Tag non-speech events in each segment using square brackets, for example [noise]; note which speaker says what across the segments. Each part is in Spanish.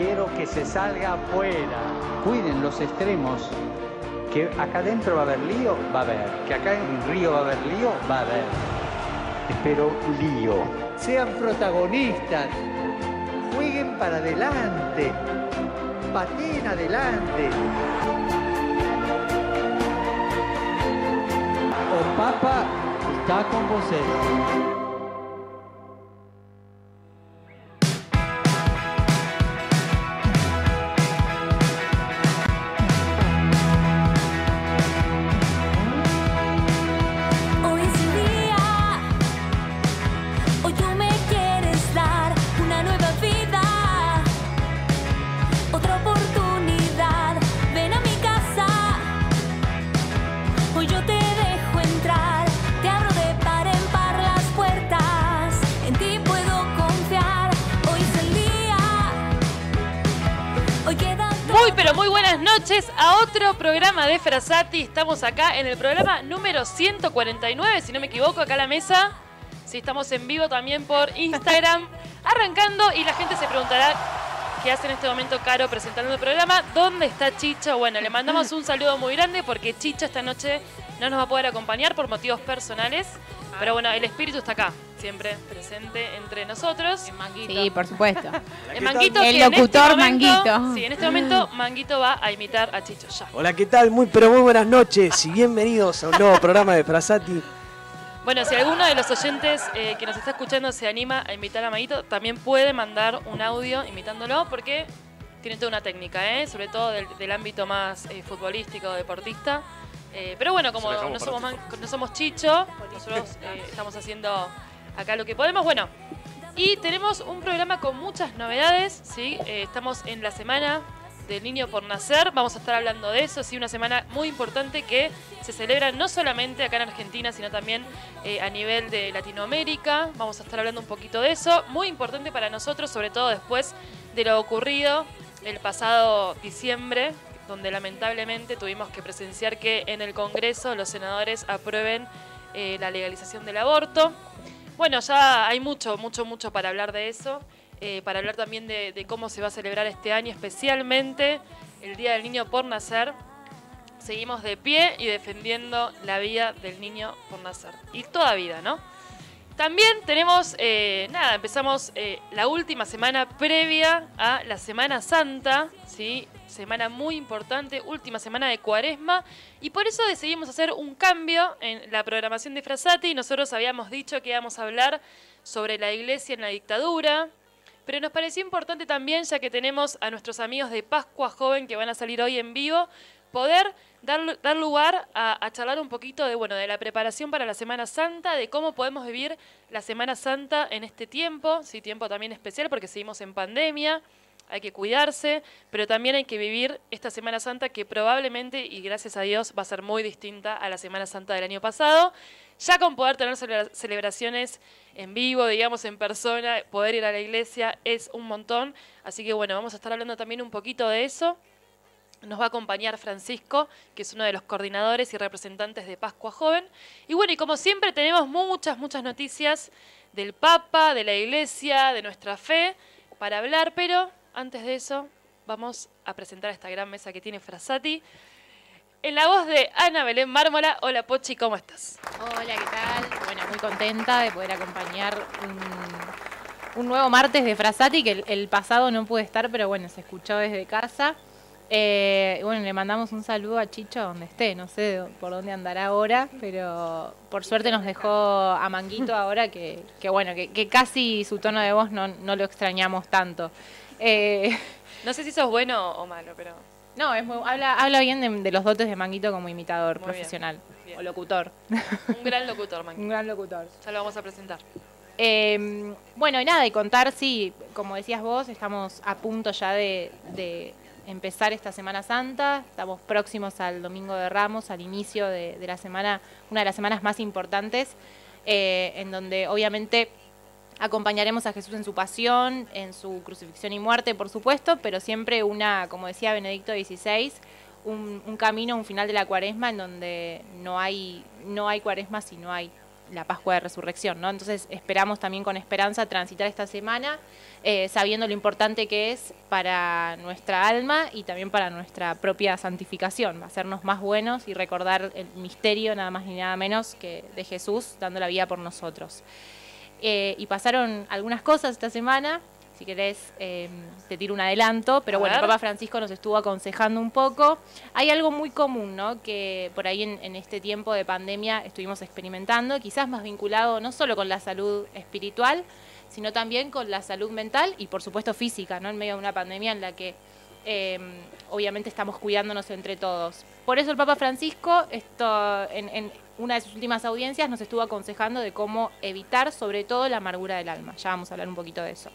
Speaker 1: Quiero que se salga afuera. Cuiden los extremos. Que acá adentro va a haber lío, va a haber. Que acá en Río va a haber lío, va a haber. Espero lío. Sean protagonistas. Jueguen para adelante. Pateen adelante. O Papa está con vocês.
Speaker 2: Programa de Frasati. Estamos acá en el programa número 149, si no me equivoco, acá a la mesa. Sí, estamos en vivo también por Instagram, [laughs] arrancando y la gente se preguntará qué hace en este momento Caro presentando el programa. ¿Dónde está Chicho? Bueno, le mandamos un saludo muy grande porque Chicho esta noche no nos va a poder acompañar por motivos personales. Pero bueno, el espíritu está acá, siempre presente entre nosotros.
Speaker 3: Sí, por supuesto. [laughs]
Speaker 2: El Manguito
Speaker 3: El
Speaker 2: que en este
Speaker 3: locutor
Speaker 2: momento-
Speaker 3: Manguito.
Speaker 2: Sí, en este momento Manguito va a imitar a Chicho ya.
Speaker 4: Hola, ¿qué tal? Muy, pero muy buenas noches y bienvenidos a un nuevo programa de Frasati.
Speaker 2: Bueno, si alguno de los oyentes eh, que nos está escuchando se anima a imitar a Manguito, también puede mandar un audio imitándolo porque tiene toda una técnica, ¿eh? sobre todo del, del ámbito más eh, futbolístico, deportista. Eh, pero bueno, como no somos, man- no somos Chicho, nosotros eh, estamos haciendo acá lo que podemos. Bueno, y tenemos un programa con muchas novedades, ¿sí? Eh, estamos en la semana del niño por nacer, vamos a estar hablando de eso, sí, una semana muy importante que se celebra no solamente acá en Argentina, sino también eh, a nivel de Latinoamérica, vamos a estar hablando un poquito de eso, muy importante para nosotros, sobre todo después de lo ocurrido el pasado diciembre, donde lamentablemente tuvimos que presenciar que en el Congreso los senadores aprueben eh, la legalización del aborto. Bueno, ya hay mucho, mucho, mucho para hablar de eso, eh, para hablar también de, cómo se va a celebrar este año, especialmente el Día del Niño por Nacer. Seguimos de pie y defendiendo la vida del niño por nacer. Y toda vida, ¿no? También tenemos, eh, nada, empezamos eh, la última semana previa a la Semana Santa, ¿sí? Semana muy importante, última semana de cuaresma. Y por eso decidimos hacer un cambio en la programación de Frasati. Nosotros habíamos dicho que íbamos a hablar sobre la iglesia en la dictadura. Pero nos pareció importante también, ya que tenemos a nuestros amigos de Pascua Joven que van a salir hoy en vivo, poder dar, dar lugar a, a charlar un poquito de, bueno, de la preparación para la Semana Santa, de cómo podemos vivir la Semana Santa en este tiempo, sí, tiempo también especial porque seguimos en pandemia, hay que cuidarse, pero también hay que vivir esta Semana Santa que probablemente, y gracias a Dios, va a ser muy distinta a la Semana Santa del año pasado. Ya con poder tener celebra- celebraciones en vivo, digamos, en persona, poder ir a la iglesia es un montón. Así que bueno, vamos a estar hablando también un poquito de eso. Nos va a acompañar Francisco, que es uno de los coordinadores y representantes de Pascua Joven. Y bueno, y como siempre tenemos muchas, muchas noticias del Papa, de la Iglesia, de nuestra fe para hablar, pero antes de eso vamos a presentar esta gran mesa que tiene Frasati. En la voz de Ana Belén Mármola. Hola Pochi, ¿cómo estás?
Speaker 3: Hola, ¿qué tal? Bueno, muy contenta de poder acompañar un, un nuevo martes de Frasati, que el, pasado no pude estar, pero bueno, se escuchó desde casa. Eh, bueno, le mandamos un saludo a Chicho donde esté, no sé por dónde andará ahora, pero por suerte nos dejó a Manguito ahora, que, que bueno, que, casi su tono de voz no lo extrañamos tanto. Eh, [laughs]
Speaker 2: No sé si sos bueno o malo, pero
Speaker 3: no, es muy, habla, habla bien de, de los dotes de Manguito como imitador
Speaker 2: Muy
Speaker 3: profesional
Speaker 2: bien.
Speaker 3: o locutor,
Speaker 2: un [laughs] gran locutor,
Speaker 3: un
Speaker 2: Manqui.
Speaker 3: gran locutor.
Speaker 2: Ya lo vamos a presentar.
Speaker 3: Eh, bueno, y nada, y contar, sí, como decías vos, estamos a punto ya de, de empezar esta Semana Santa. Estamos próximos al Domingo de Ramos, al inicio de, de la semana, una de las semanas más importantes, eh, en donde obviamente acompañaremos a Jesús en su pasión, en su crucifixión y muerte, por supuesto, pero siempre una, como decía Benedicto XVI, un, camino, un final de la cuaresma en donde no hay, no hay cuaresma si no hay la Pascua de Resurrección, ¿no? Entonces esperamos también con esperanza transitar esta semana, eh, sabiendo lo importante que es para nuestra alma y también para nuestra propia santificación, hacernos más buenos y recordar el misterio nada más ni nada menos que de Jesús dando la vida por nosotros. Eh, y pasaron algunas cosas esta semana. Si querés, eh, te tiro un adelanto, pero
Speaker 2: A
Speaker 3: bueno, el. Papa Francisco nos estuvo aconsejando un poco. Hay algo muy común, ¿no? Que por ahí en, en este tiempo de pandemia estuvimos experimentando, quizás más vinculado no solo con la salud espiritual, sino también con la salud mental y por supuesto física, ¿no? En medio de una pandemia en la que eh, obviamente estamos cuidándonos entre todos. Por eso el Papa Francisco, esto, en, en una de sus últimas audiencias, nos estuvo aconsejando de cómo evitar sobre todo la amargura del alma. Ya vamos a hablar un poquito de eso.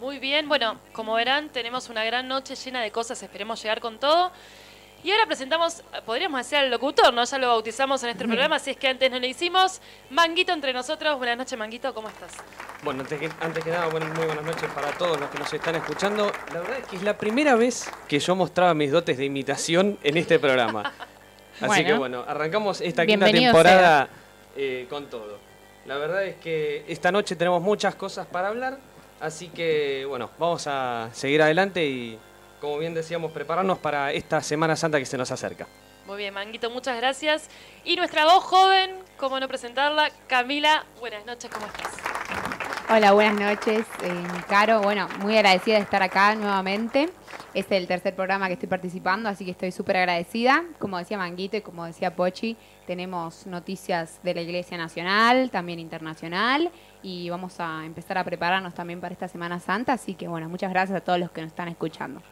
Speaker 2: Muy bien, bueno, como verán, tenemos una gran noche llena de cosas, esperemos llegar con todo. Y ahora presentamos, podríamos decir al locutor, ¿no? Ya lo bautizamos en este programa, así es que antes no lo hicimos. Manguito entre nosotros, buenas noches, Manguito, ¿cómo estás?
Speaker 4: Bueno, antes que, antes que nada, buenas- muy buenas noches para todos los que nos están escuchando. La verdad es que es la primera vez que yo mostraba mis dotes de imitación en este programa. [laughs] Así
Speaker 3: Bueno.
Speaker 4: que bueno, arrancamos esta quinta temporada eh, con todo. La verdad es que esta noche tenemos muchas cosas para hablar, así que bueno, vamos a seguir adelante y como bien decíamos, prepararnos para esta Semana Santa que se nos acerca.
Speaker 2: Muy bien, Manguito, muchas gracias. Y nuestra voz joven, cómo no presentarla, Camila, buenas noches, ¿cómo estás?
Speaker 5: Hola, buenas noches, eh, Caro. Bueno, muy agradecida de estar acá nuevamente. Es el tercer programa que estoy participando, así que estoy súper agradecida. Como decía Manguito y como decía Pochi, tenemos noticias de la Iglesia Nacional, también internacional, y vamos a empezar a prepararnos también para esta Semana Santa. Así que, bueno, muchas gracias a todos los que nos están escuchando.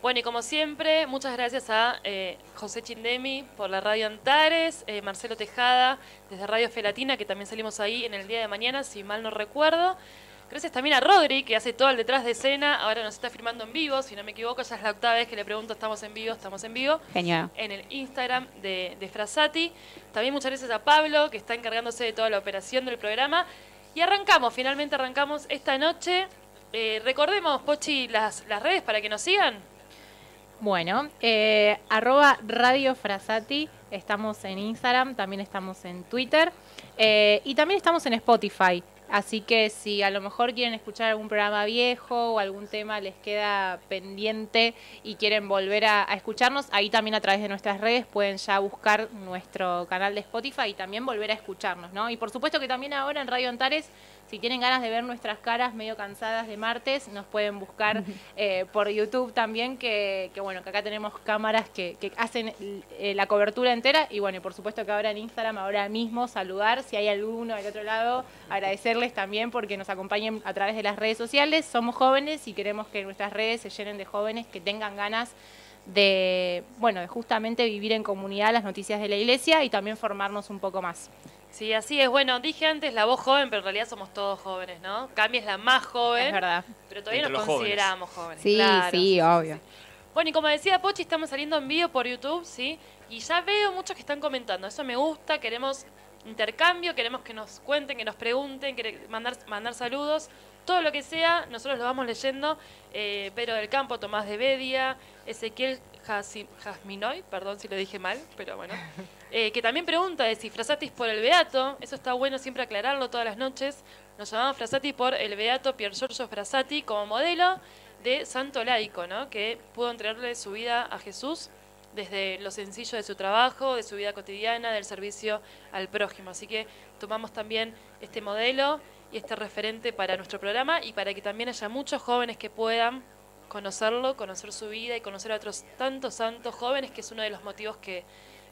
Speaker 2: Bueno, y como siempre, muchas gracias a eh, José Chindemi por la radio Antares, eh, Marcelo Tejada desde Radio Felatina, que también salimos ahí en el día de mañana, si mal no recuerdo. Gracias también a Rodri, que hace todo el detrás de escena, ahora nos está firmando en vivo, si no me equivoco, ya es la octava vez que le pregunto, estamos en vivo, estamos en vivo
Speaker 5: Genial.
Speaker 2: en el Instagram de, de Frasati. También muchas gracias a Pablo, que está encargándose de toda la operación del programa. Y arrancamos, finalmente arrancamos esta noche. Eh, recordemos, Pochi, las, las redes para que nos sigan.
Speaker 3: Bueno, eh, arroba Radio Frasati, estamos en Instagram, también estamos en Twitter eh, y también estamos en Spotify. Así que si a lo mejor quieren escuchar algún programa viejo o algún tema les queda pendiente y quieren volver a, a escucharnos, ahí también a través de nuestras redes pueden ya buscar nuestro canal de Spotify y también volver a escucharnos, ¿no? Y por supuesto que también ahora en Radio Antares, si tienen ganas de ver nuestras caras medio cansadas de martes, nos pueden buscar eh, por YouTube también, que, que bueno, que acá tenemos cámaras que, que hacen eh, la cobertura entera. Y bueno, y por supuesto que ahora en Instagram, ahora mismo, saludar. Si hay alguno del otro lado, agradecerles también porque nos acompañen a través de las redes sociales. Somos jóvenes y queremos que nuestras redes se llenen de jóvenes que tengan ganas de, bueno, de justamente vivir en comunidad las noticias de la iglesia y también formarnos un poco más.
Speaker 2: Sí, así es. Bueno, dije antes la voz joven, pero en realidad somos todos jóvenes, ¿no? Cami es la más joven,
Speaker 3: Es verdad.
Speaker 2: pero todavía
Speaker 4: Entre
Speaker 2: nos
Speaker 4: jóvenes.
Speaker 2: consideramos jóvenes.
Speaker 5: Sí,
Speaker 2: Claro,
Speaker 5: sí, obvio.
Speaker 2: Bueno, y como decía Pochi, estamos saliendo en vivo por YouTube, ¿sí? Y ya veo muchos que están comentando. Eso me gusta, queremos intercambio, queremos que nos cuenten, que nos pregunten, quere- mandar, mandar saludos. Todo lo que sea, nosotros lo vamos leyendo. Eh, Pedro del Campo, Tomás de Bedia, Ezequiel Jasminoy, perdón si lo dije mal, pero bueno. [laughs] Eh, que también pregunta de si Frasatis por el Beato, eso está bueno siempre aclararlo todas las noches. Nos llamamos Frasati por el Beato Pier Giorgio Frassati como modelo de santo laico, ¿no? Que pudo entregarle su vida a Jesús desde lo sencillo de su trabajo, de su vida cotidiana, del servicio al prójimo. Así que tomamos también este modelo y este referente para nuestro programa y para que también haya muchos jóvenes que puedan conocerlo, conocer su vida y conocer a otros tantos santos jóvenes, que es uno de los motivos que,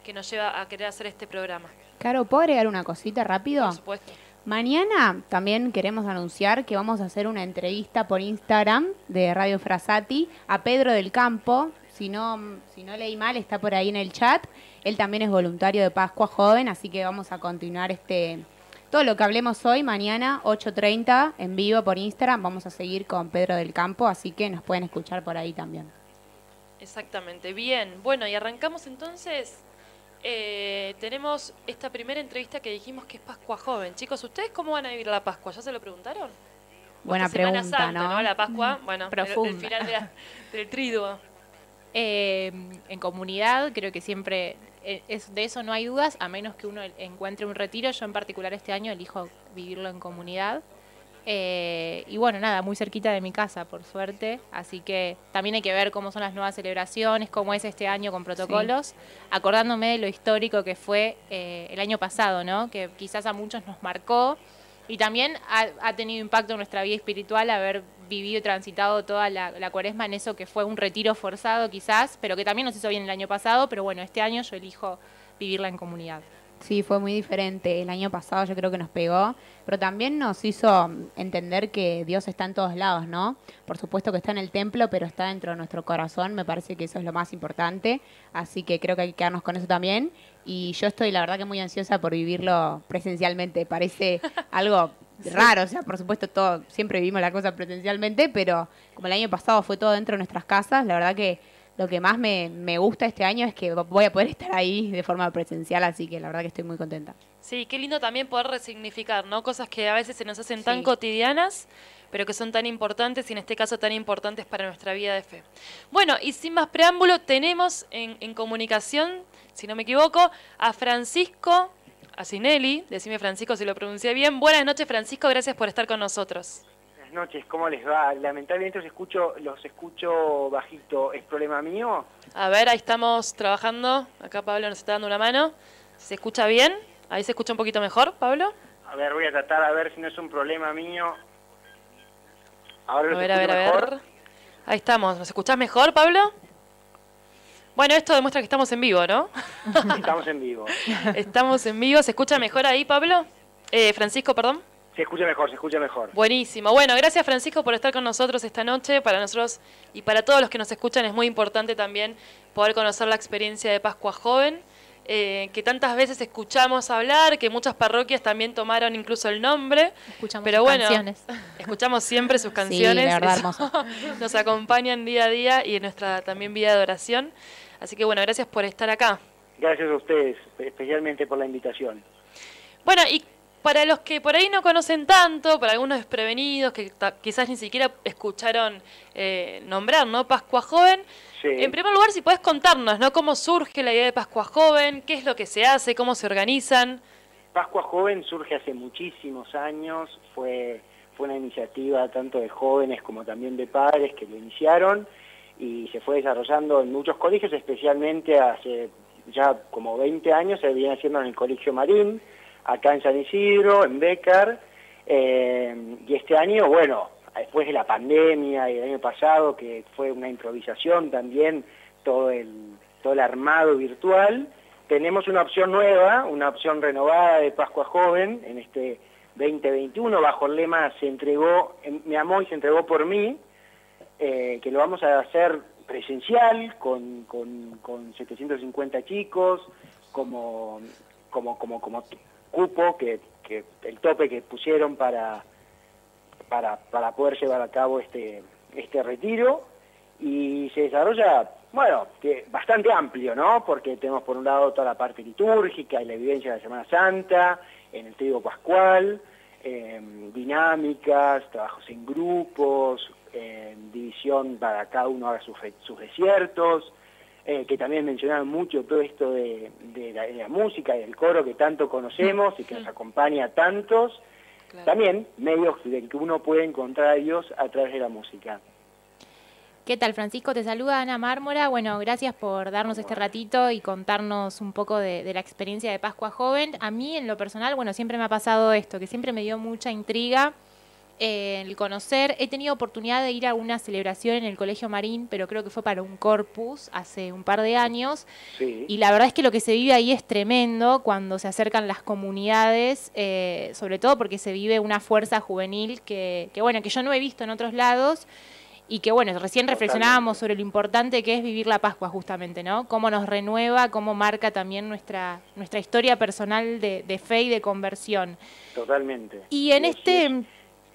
Speaker 2: que nos lleva a querer hacer este programa.
Speaker 5: Caro, ¿puedo agregar una cosita rápido?
Speaker 2: Por supuesto.
Speaker 5: Mañana también queremos anunciar que vamos a hacer una entrevista por Instagram de Radio Frasati a Pedro del Campo. Si no, si no leí mal, está por ahí en el chat. Él también es voluntario de Pascua Joven, así que vamos a continuar este todo lo que hablemos hoy, mañana, 8.30, en vivo por Instagram. Vamos a seguir con Pedro del Campo, así que nos pueden escuchar por ahí también.
Speaker 2: Exactamente, bien. Bueno, y arrancamos entonces. Eh, tenemos esta primera entrevista que dijimos que es Pascua Joven. Chicos, ¿ustedes cómo van a vivir la Pascua? ¿Ya se lo preguntaron?
Speaker 5: Buena
Speaker 2: Esta Semana
Speaker 5: pregunta,
Speaker 2: Santa,
Speaker 5: ¿no?
Speaker 2: La Pascua, [laughs] bueno, el- el, final de la- del triduo. [laughs]
Speaker 3: Eh, en comunidad, creo que siempre es, de eso no hay dudas, a menos que uno encuentre un retiro. Yo en particular este año elijo vivirlo en comunidad. Eh, y bueno, nada, muy cerquita de mi casa, por suerte. Así que también hay que ver cómo son las nuevas celebraciones, cómo es este año con protocolos, acordándome de lo histórico que fue eh, el año pasado, ¿no? Que quizás a muchos nos marcó. Y también ha, ha tenido impacto en nuestra vida espiritual haber vivido y transitado toda la, cuaresma en eso que fue un retiro forzado quizás, pero que también nos hizo bien el año pasado, pero bueno, este año yo elijo vivirla en comunidad.
Speaker 5: Sí, fue muy diferente. El año pasado yo creo que nos pegó, pero también nos hizo entender que Dios está en todos lados, ¿no? Por supuesto que está en el templo, pero está dentro de nuestro corazón. Me parece que eso es lo más importante. Así que creo que hay que quedarnos con eso también. Y yo estoy, la verdad, que muy ansiosa por vivirlo presencialmente. Parece [laughs] algo raro, o sea, por supuesto, todo, siempre vivimos la cosa presencialmente, pero como el año pasado fue todo dentro de nuestras casas, la verdad que lo que más me, me gusta este año es que voy a poder [laughs] estar ahí de forma presencial, así que la verdad que estoy muy contenta.
Speaker 2: Sí, qué lindo también poder resignificar, ¿no? Cosas que a veces se nos hacen tan
Speaker 5: Sí.
Speaker 2: cotidianas, pero que son tan importantes y en este caso tan importantes para nuestra vida de fe. Bueno, y sin más preámbulo, tenemos en, en comunicación, si no me equivoco, a Francisco Asinelli. Decime Francisco si lo pronuncié bien. Buenas noches, Francisco, gracias por estar con nosotros.
Speaker 6: Buenas noches, ¿cómo les va? Lamentablemente los escucho, los escucho bajito. ¿Es problema mío?
Speaker 2: A ver, ahí estamos trabajando. Acá Pablo nos está dando una mano. ¿Se escucha bien? Ahí se escucha un poquito mejor, Pablo.
Speaker 6: A ver, voy a tratar a ver si no es un problema mío. Ahora
Speaker 2: A ver, a ver,
Speaker 6: escucho
Speaker 2: a
Speaker 6: mejor.
Speaker 2: ver. Ahí estamos. ¿Nos escuchás mejor, Pablo? Bueno, esto demuestra que estamos en vivo, ¿no? [laughs]
Speaker 6: Estamos en vivo.
Speaker 2: estamos en vivo. ¿Se escucha mejor ahí, Pablo? Eh, Francisco, perdón.
Speaker 6: Se escucha mejor, se escucha mejor.
Speaker 2: Buenísimo. Bueno, gracias Francisco por estar con nosotros esta noche. Para nosotros y para todos los que nos escuchan es muy importante también poder conocer la experiencia de Pascua Joven, eh, que tantas veces escuchamos hablar, que muchas parroquias también tomaron incluso el nombre.
Speaker 3: Escuchamos
Speaker 2: Pero
Speaker 3: sus
Speaker 2: bueno,
Speaker 3: canciones. [laughs]
Speaker 2: escuchamos siempre sus canciones.
Speaker 5: la verdad, hermoso. [laughs]
Speaker 2: nos acompañan día a día y en nuestra también vida de oración. Así que bueno, gracias por estar acá.
Speaker 6: Gracias a ustedes, especialmente por la invitación.
Speaker 2: Bueno, y para los que por ahí no conocen tanto, para algunos desprevenidos que quizás ni siquiera escucharon eh, nombrar, ¿no? Pascua Joven.
Speaker 6: Sí.
Speaker 2: En primer lugar, si podés contarnos, ¿no? ¿Cómo surge la idea de Pascua Joven? ¿Qué es lo que se hace? ¿Cómo se organizan?
Speaker 6: Pascua Joven surge hace muchísimos años, fue, fue una iniciativa tanto de jóvenes como también de padres que lo iniciaron y se fue desarrollando en muchos colegios, especialmente hace ya como 20 años se viene haciendo en el Colegio Marín, acá en San Isidro, en Becar, eh, y este año, bueno, después de la pandemia y el año pasado, que fue una improvisación también, todo el, todo el armado virtual, tenemos una opción nueva, una opción renovada de Pascua Joven en este 2021, bajo el lema Se entregó, me amó y se entregó por mí, eh, que lo vamos a hacer presencial con, con, con 750 chicos, como, como, como, como cupo, que, que el tope que pusieron para, para, para poder llevar a cabo este, este retiro y se desarrolla, bueno, que bastante amplio, ¿no? Porque tenemos por un lado toda la parte litúrgica y la evidencia de la Semana Santa, en el trigo pascual, eh, dinámicas, trabajos en grupos, eh, división para cada uno haga sus, sus desiertos, eh, que también mencionaron mucho todo esto de, de la, de la música y del coro que tanto conocemos y que nos acompaña a tantos. También medios de que uno puede encontrar a Dios a través de la música.
Speaker 3: ¿Qué tal, Francisco? Te saluda Ana Mármora. Bueno, gracias por darnos este ratito y contarnos un poco de, de la experiencia de Pascua Joven. A mí, en lo personal, bueno, siempre me ha pasado esto, que siempre me dio mucha intriga eh, el conocer. He tenido oportunidad de ir a una celebración en el Colegio Marín, pero creo que fue para un corpus hace un par de años.
Speaker 6: Sí.
Speaker 3: Y la verdad es que lo que se vive ahí es tremendo cuando se acercan las comunidades, eh, sobre todo porque se vive una fuerza juvenil que, que, bueno, que yo no he visto en otros lados y que, bueno, recién reflexionábamos sobre lo importante que es vivir la Pascua justamente, ¿no? Cómo nos renueva, cómo marca también nuestra, nuestra historia personal de, de fe y de conversión.
Speaker 6: Totalmente.
Speaker 3: Y en
Speaker 6: es-
Speaker 3: este...
Speaker 6: Y es,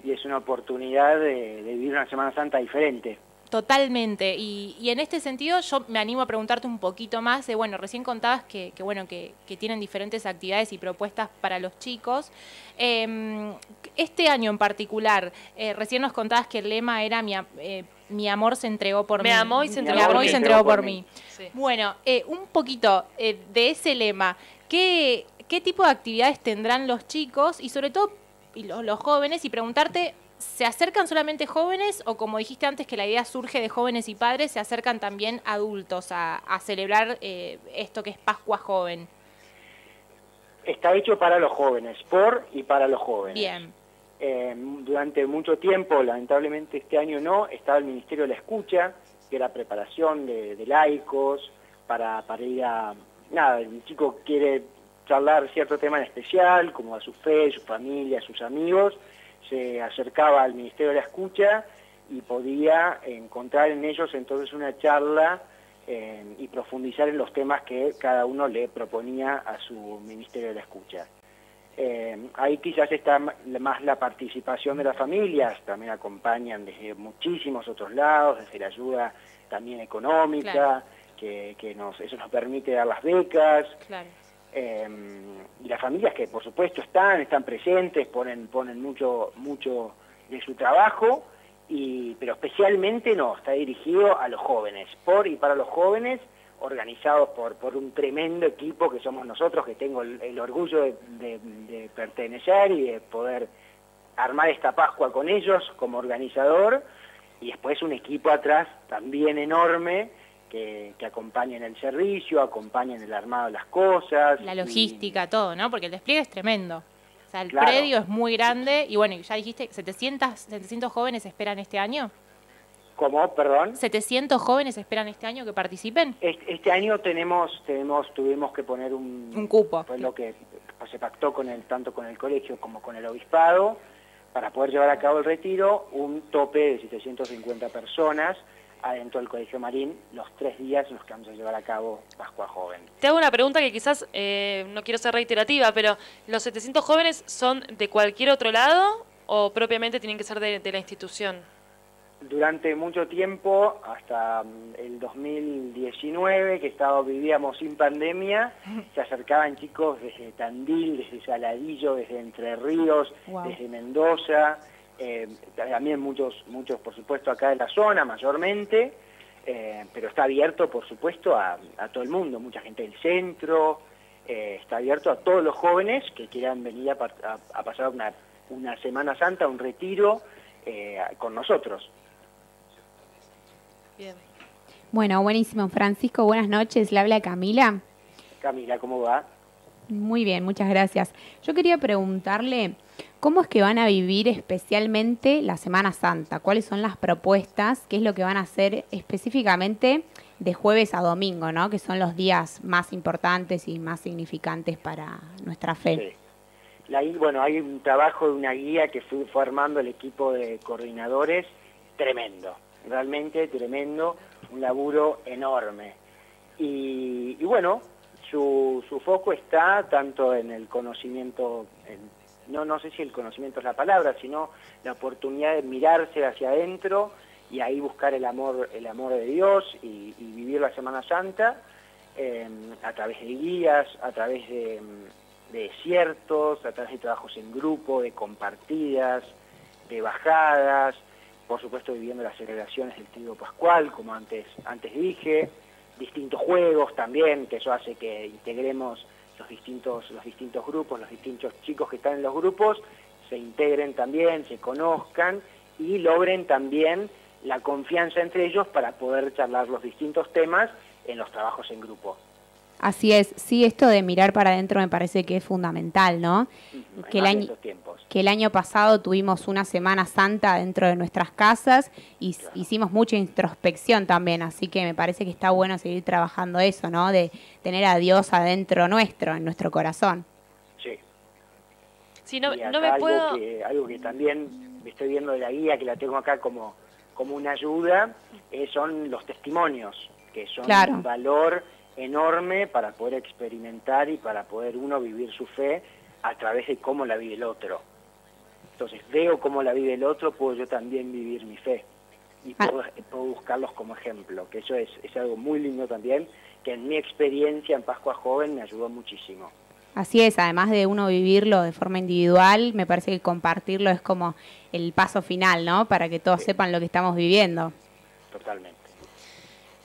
Speaker 6: y es una oportunidad de, de vivir una Semana Santa diferente.
Speaker 3: Totalmente. Y, y en este sentido yo me animo a preguntarte un poquito más de, bueno, recién contabas que, que bueno, que, que tienen diferentes actividades y propuestas para los chicos. Eh, este año en particular, eh, recién nos contabas que el lema era mi, eh, mi amor se entregó por
Speaker 2: Me
Speaker 3: mí.
Speaker 2: amó y se
Speaker 3: Me
Speaker 2: entregó
Speaker 3: amó y
Speaker 2: mí.
Speaker 3: se entregó por mí.
Speaker 2: Sí.
Speaker 3: Bueno, eh, un poquito eh, de ese lema. ¿Qué, ¿Qué tipo de actividades tendrán los chicos y sobre todo y los, los jóvenes? Y preguntarte, ¿se acercan solamente jóvenes o como dijiste antes que la idea surge de jóvenes y padres, se acercan también adultos a, a celebrar eh, esto que es Pascua Joven?
Speaker 6: Está hecho para los jóvenes, por y para los jóvenes.
Speaker 3: Bien,
Speaker 6: Eh, durante mucho tiempo, lamentablemente este año no, estaba el Ministerio de la Escucha, que era preparación de, de laicos, para, para ir a... Nada, el chico quiere charlar cierto tema en especial, como a su fe, su familia, sus amigos, se acercaba al Ministerio de la Escucha y podía encontrar en ellos entonces una charla eh, y profundizar en los temas que cada uno le proponía a su Ministerio de la Escucha. Eh, ahí quizás está más la participación de las familias, también acompañan desde muchísimos otros lados, desde la ayuda también económica,
Speaker 3: Claro.
Speaker 6: que, que nos, eso nos permite dar las becas,
Speaker 3: claro.
Speaker 6: Eh, y las familias que por supuesto están, están presentes, ponen, ponen mucho, mucho de su trabajo, y, pero especialmente no, está dirigido a los jóvenes, por y para los jóvenes, organizados por, por un tremendo equipo que somos nosotros, que tengo el, orgullo de pertenecer y de poder armar esta Pascua con ellos como organizador, y después un equipo atrás también enorme que, que acompaña en el servicio, acompaña en el armado de las cosas.
Speaker 3: La
Speaker 6: y-
Speaker 3: logística, todo, ¿no? Porque el despliegue es tremendo. O sea, el
Speaker 6: Claro.
Speaker 3: predio es muy grande y bueno, ya dijiste, 700, 700 jóvenes esperan este año.
Speaker 6: ¿Cómo? Perdón.
Speaker 3: 700 jóvenes esperan este año que participen.
Speaker 6: Este, este año tenemos, tenemos, tuvimos que poner un,
Speaker 3: Un cupo.
Speaker 6: Fue lo que se pactó con el, tanto con el colegio como con el obispado, para poder llevar a cabo el retiro, un tope de 750 personas adentro del Colegio Marín los tres días en los que vamos a llevar a cabo Pascua Joven.
Speaker 2: Te hago una pregunta que quizás eh, no quiero ser reiterativa, pero ¿los 700 jóvenes son de cualquier otro lado o propiamente tienen que ser de, de la institución?
Speaker 6: Durante mucho tiempo, hasta mm, el 2019, que estaba, vivíamos sin pandemia, [laughs] se acercaban chicos desde Tandil, desde Saladillo, desde Entre Ríos,
Speaker 3: Wow.
Speaker 6: desde Mendoza, eh, también muchos, muchos, por supuesto, acá de la zona mayormente, eh, pero está abierto, por supuesto, a, a todo el mundo, mucha gente del centro, eh, está abierto a todos los jóvenes que quieran venir a, a- a pasar una, una Semana Santa, un retiro con nosotros.
Speaker 2: Bien.
Speaker 5: Bueno, buenísimo. Francisco, buenas noches. Le habla Camila.
Speaker 6: Camila, ¿cómo va?
Speaker 5: Muy bien, muchas gracias. Yo quería preguntarle, ¿cómo es que van a vivir especialmente la Semana Santa? ¿Cuáles son las propuestas? ¿Qué es lo que van a hacer específicamente de jueves a domingo, ¿no? que son los días más importantes y más significantes para nuestra fe?
Speaker 6: Sí. Bueno, hay un trabajo de una guía que fue, armando el equipo de coordinadores tremendo, realmente tremendo, un laburo enorme. Y, y bueno, su, su foco está tanto en el conocimiento, en- no, no sé si el conocimiento es la palabra, sino la oportunidad de mirarse hacia adentro y ahí buscar el amor, el amor de Dios y, vivir la Semana Santa eh, a través de guías, a través de, de desiertos, a través de trabajos en grupo, de compartidas, de bajadas, por supuesto viviendo las celebraciones del Trigo Pascual, como antes, antes dije, distintos juegos también, que eso hace que integremos los distintos, los distintos grupos, los distintos chicos que están en los grupos, se integren también, se conozcan y logren también la confianza entre ellos para poder charlar los distintos temas en los trabajos en grupo.
Speaker 5: Así es, sí, esto de mirar para adentro me parece que es fundamental, ¿no? Que el año-
Speaker 6: estos tiempos.
Speaker 5: que el año pasado tuvimos una Semana Santa dentro de nuestras casas y hicimos mucha introspección también, así que me parece que está bueno seguir trabajando eso, ¿no? De tener a Dios adentro nuestro, en nuestro corazón.
Speaker 6: Sí.
Speaker 2: Sí, no,
Speaker 6: Y
Speaker 2: no me
Speaker 6: algo
Speaker 2: puedo...
Speaker 6: Que, algo que también estoy viendo de la guía, que la tengo acá como, como una ayuda, eh, son los testimonios, que son
Speaker 5: Claro.
Speaker 6: un valor enorme para poder experimentar y para poder uno vivir su fe a través de cómo la vive el otro. Entonces veo cómo la vive el otro, puedo yo también vivir mi fe. y
Speaker 5: Ah.
Speaker 6: puedo, puedo buscarlos como ejemplo, que eso es, es algo muy lindo también, que en mi experiencia en Pascua Joven me ayudó muchísimo.
Speaker 5: Así es, además de uno vivirlo de forma individual, me parece que compartirlo es como el paso final, ¿no? Para que todos sepan lo que estamos viviendo.
Speaker 6: Totalmente.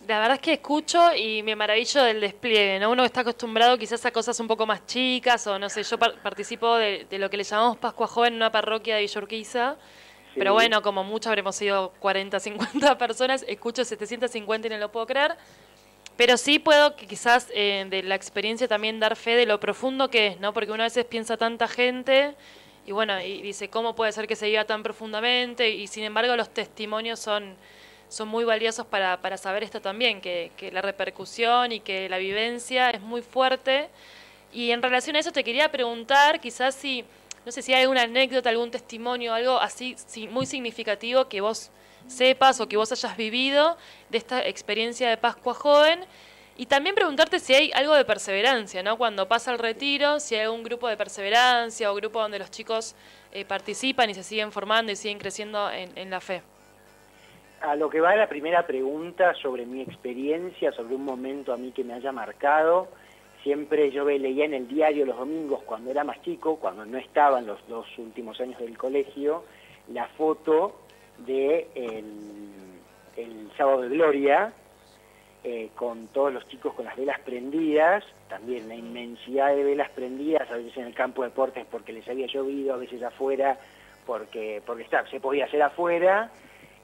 Speaker 2: La verdad es que escucho y me maravillo del despliegue, ¿no? Uno está acostumbrado quizás a cosas un poco más chicas o no sé, yo par- participo de, de lo que le llamamos Pascua Joven en una parroquia de Villa Urquiza,
Speaker 6: Sí.
Speaker 2: pero bueno, como mucho habremos sido 40, 50 [laughs] personas, escucho 750 y no lo puedo creer, pero sí puedo que quizás eh, de la experiencia también dar fe de lo profundo que es, ¿no? Porque una veces piensa tanta gente y bueno, y dice, ¿cómo puede ser que se viva tan profundamente? Y sin embargo los testimonios son son muy valiosos para, para saber esto también, que, que la repercusión y que la vivencia es muy fuerte. Y en relación a eso te quería preguntar, quizás si, no sé si hay alguna anécdota, algún testimonio, algo así sí, muy significativo que vos sepas o que vos hayas vivido de esta experiencia de Pascua Joven. Y también preguntarte si hay algo de perseverancia, ¿no? Cuando pasa el retiro, si hay algún grupo de perseverancia o grupo donde los chicos eh, participan y se siguen formando y siguen creciendo en, en la fe.
Speaker 6: A lo que va la primera pregunta sobre mi experiencia, sobre un momento a mí que me haya marcado, siempre yo leía en el diario los domingos cuando era más chico, cuando no estaba en los dos últimos años del colegio, la foto de el, el sábado de gloria, eh, con todos los chicos con las velas prendidas, también una inmensidad de velas prendidas, a veces en el campo de deportes porque les había llovido, a veces afuera porque, porque se podía hacer afuera,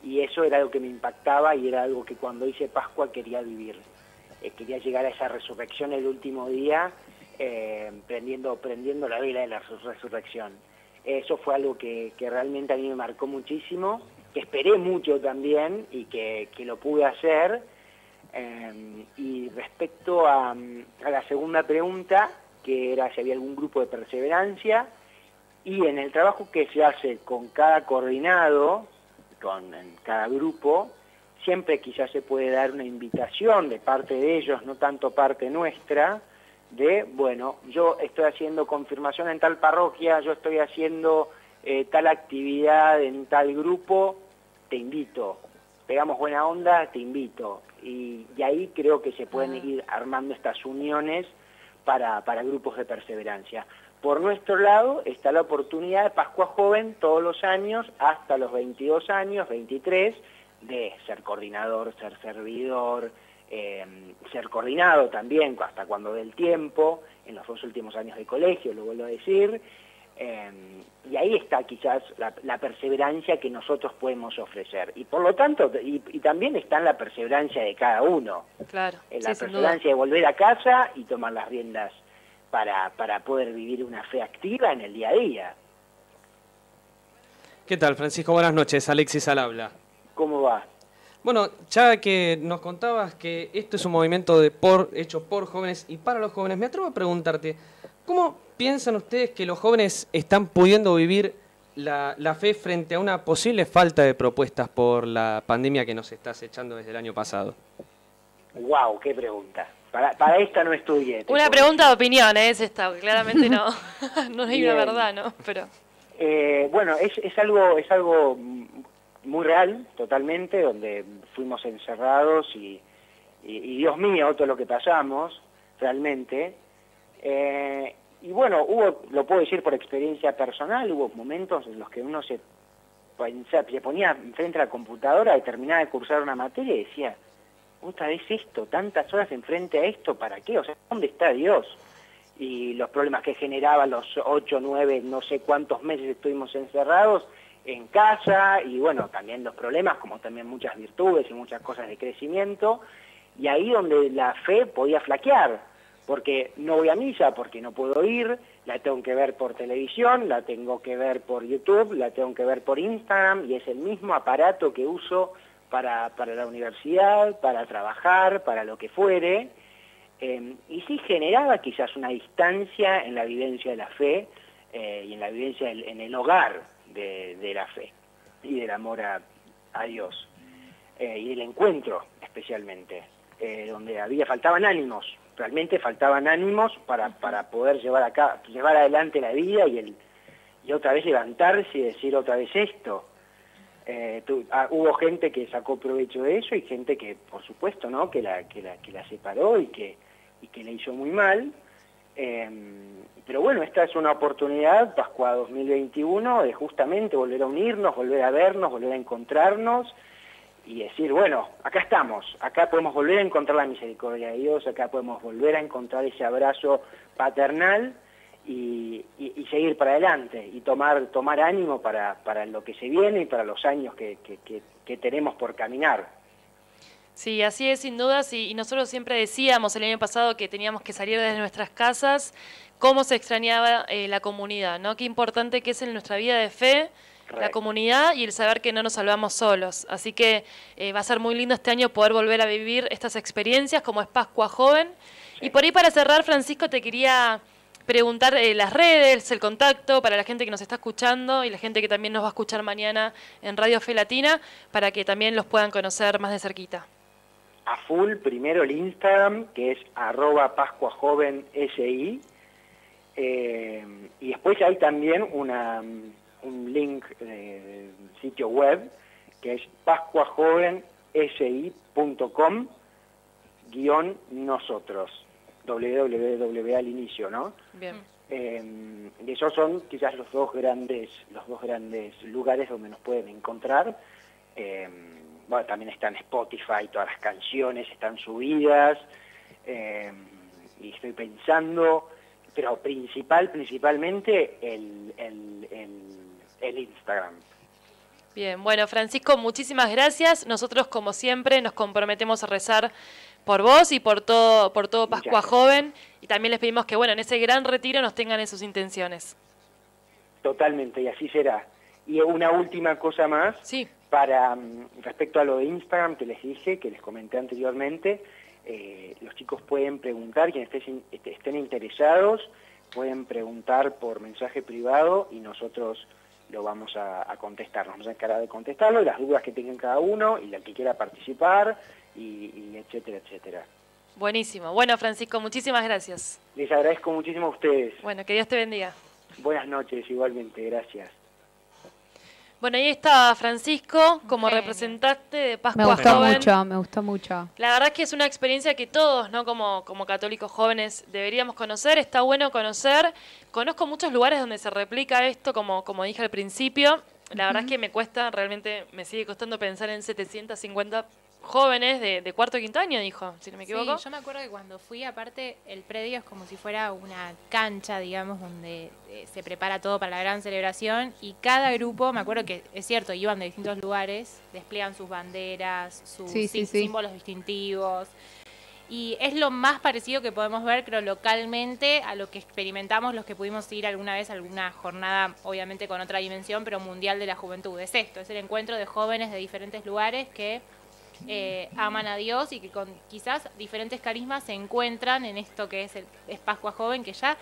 Speaker 6: y eso era algo que me impactaba y era algo que cuando hice Pascua quería vivir. Eh, quería llegar a esa resurrección el último día, eh, prendiendo, la vela de la resu- resurrección. Eso fue algo que, que realmente a mí me marcó muchísimo, que esperé mucho también y que, que lo pude hacer. Eh, y respecto a, a la segunda pregunta, que era si había algún grupo de perseverancia, y en el trabajo que se hace con cada coordinado, con en cada grupo, siempre quizás se puede dar una invitación de parte de ellos, no tanto parte nuestra, de, bueno, yo estoy haciendo confirmación en tal parroquia, yo estoy haciendo eh, tal actividad en tal grupo, te invito. Pegamos buena onda, te invito. Y, y ahí creo que se pueden ir armando estas uniones para, para grupos de perseverancia. Por nuestro lado está la oportunidad de Pascua Joven todos los años, hasta los 22 años, 23, de ser coordinador, ser servidor, eh, ser coordinado también hasta cuando dé el tiempo, en los dos últimos años de colegio, lo vuelvo a decir, eh, y ahí está quizás la, la perseverancia que nosotros podemos ofrecer. Y por lo tanto, y, y también está en la perseverancia de cada uno,
Speaker 2: Claro,
Speaker 6: en la
Speaker 2: sí, sin duda.
Speaker 6: perseverancia de volver a casa y tomar las riendas para, para poder vivir una fe activa en el día a día.
Speaker 4: ¿Qué tal, Francisco? Buenas noches. Alexis al habla.
Speaker 6: ¿Cómo va?
Speaker 4: Bueno, ya que nos contabas que esto es un movimiento de por, hecho por jóvenes y para los jóvenes, me atrevo a preguntarte, ¿cómo piensan ustedes que los jóvenes están pudiendo vivir la, la fe frente a una posible falta de propuestas por la pandemia que nos está acechando desde el año pasado?
Speaker 6: ¡Wow! ¡Qué pregunta! Para, para esta no estudié.
Speaker 2: Una pregunta de opinión ¿eh? es esta, claramente no, [laughs] [laughs] no hay una
Speaker 6: Bien.
Speaker 2: verdad, ¿no? Pero
Speaker 6: Eh, bueno, es, es algo es algo muy real, totalmente, donde fuimos encerrados y, y- y Dios mío, todo lo que pasamos, realmente. Eh, y bueno, hubo, lo puedo decir por experiencia personal, hubo momentos en los que uno se, se ponía enfrente a la computadora y terminaba de cursar una materia y decía, otra vez esto, tantas horas enfrente a esto, ¿para qué? O sea, ¿dónde está Dios? y los problemas que generaba los ocho, nueve, no sé cuántos meses estuvimos encerrados en casa y bueno, también los problemas como también muchas virtudes y muchas cosas de crecimiento y ahí donde la fe podía flaquear porque no voy a misa, porque no puedo ir, la tengo que ver por televisión, la tengo que ver por YouTube, la tengo que ver por Instagram y es el mismo aparato que uso para, para la universidad, para trabajar, para lo que fuere. Eh, y sí generaba quizás una distancia en la vivencia de la fe eh, y en la vivencia del- en el hogar de, de la fe y del amor a, a Dios eh, y del encuentro especialmente, eh, donde había faltaban ánimos, realmente faltaban ánimos para, para poder llevar acá, llevar adelante la vida y el y otra vez levantarse y decir otra vez esto. Eh, tu- ah, hubo gente que sacó provecho de eso y gente que, por supuesto, ¿no? que, la, que, la, que la separó y que, y que le hizo muy mal. Eh, pero bueno, esta es una oportunidad, Pascua 2021, de justamente volver a unirnos, volver a vernos, volver a encontrarnos y decir, bueno, acá estamos, acá podemos volver a encontrar la misericordia de Dios, acá podemos volver a encontrar ese abrazo paternal y, y- y seguir para adelante y tomar, tomar ánimo para, para lo que se viene y para los años que, que- que- que tenemos por caminar.
Speaker 2: Sí, así es, sin dudas. Y, y nosotros siempre decíamos el año pasado que teníamos que salir de nuestras casas, cómo se extrañaba eh, la comunidad, ¿no? Qué importante que es en nuestra vida de fe la comunidad y el saber que no nos salvamos solos. Así que eh, va a ser muy lindo este año poder volver a vivir estas experiencias como es Pascua Joven. Y por ahí para cerrar, Francisco, te quería preguntar eh, las redes, el contacto para la gente que nos está escuchando y la gente que también nos va a escuchar mañana en Radio Fe Latina para que también los puedan conocer más de cerquita.
Speaker 6: a full primero el Instagram, que es arroba pascuajovensi, eh, y después hay también una, un link de, de sitio web, que es pascuajovensi.com guion nosotros, www al inicio, ¿no?
Speaker 2: Bien.
Speaker 6: Eh, y esos son quizás los dos grandes, los dos grandes lugares donde nos pueden encontrar. Eh, bueno, también están Spotify, todas las canciones están subidas. eh, y estoy pensando, pero principal, principalmente el, el, el- el Instagram.
Speaker 2: Bien, bueno, Francisco, muchísimas gracias. Nosotros, como siempre, nos comprometemos a rezar por vos y por todo, por todo Pascua. Joven. Y también les pedimos que, bueno, en ese gran retiro nos tengan en sus intenciones.
Speaker 6: Totalmente, y así será. Y una última cosa más.
Speaker 2: Sí,
Speaker 6: Para mm, respecto a lo de Instagram que les dije, que les comenté anteriormente, eh, los chicos pueden preguntar, quienes estén, est- estén interesados, pueden preguntar por mensaje privado y nosotros lo vamos a, a contestar, nos vamos a encargar de contestarlo, y las dudas que tengan cada uno, y el que quiera participar, y, y etcétera, etcétera.
Speaker 2: buenísimo. Bueno, Francisco, muchísimas gracias.
Speaker 6: Les agradezco muchísimo a ustedes.
Speaker 2: Bueno, que Dios te bendiga.
Speaker 6: Buenas noches, igualmente, gracias.
Speaker 2: Bueno, ahí está Francisco como representante de Pascua
Speaker 5: Me gustó
Speaker 2: Joven.
Speaker 5: mucho, me gustó mucho.
Speaker 2: La verdad es que es una experiencia que todos, ¿no? Como, como católicos jóvenes deberíamos conocer. Está bueno conocer. Conozco muchos lugares donde se replica esto, como, como dije al principio. La verdad es que me cuesta, realmente me sigue costando pensar en 750 jóvenes de, de cuarto o quinto año, dijo, si no me equivoco.
Speaker 3: Sí, yo me acuerdo que cuando fui, aparte, el predio es como si fuera una cancha, digamos, donde eh, se prepara todo para la gran celebración y cada grupo, me acuerdo que es cierto, iban de distintos lugares, despliegan sus banderas, sus
Speaker 5: Sí, sí,
Speaker 3: sí-
Speaker 5: sí.
Speaker 3: símbolos distintivos. Y es lo más parecido que podemos ver, creo, localmente a lo que experimentamos los que pudimos ir alguna vez a alguna jornada, obviamente con otra dimensión, pero mundial de la juventud. Es esto, es el encuentro de jóvenes de diferentes lugares que eh, aman a Dios y que con quizás diferentes carismas se encuentran en esto que es, el, es Pascua Joven, que ya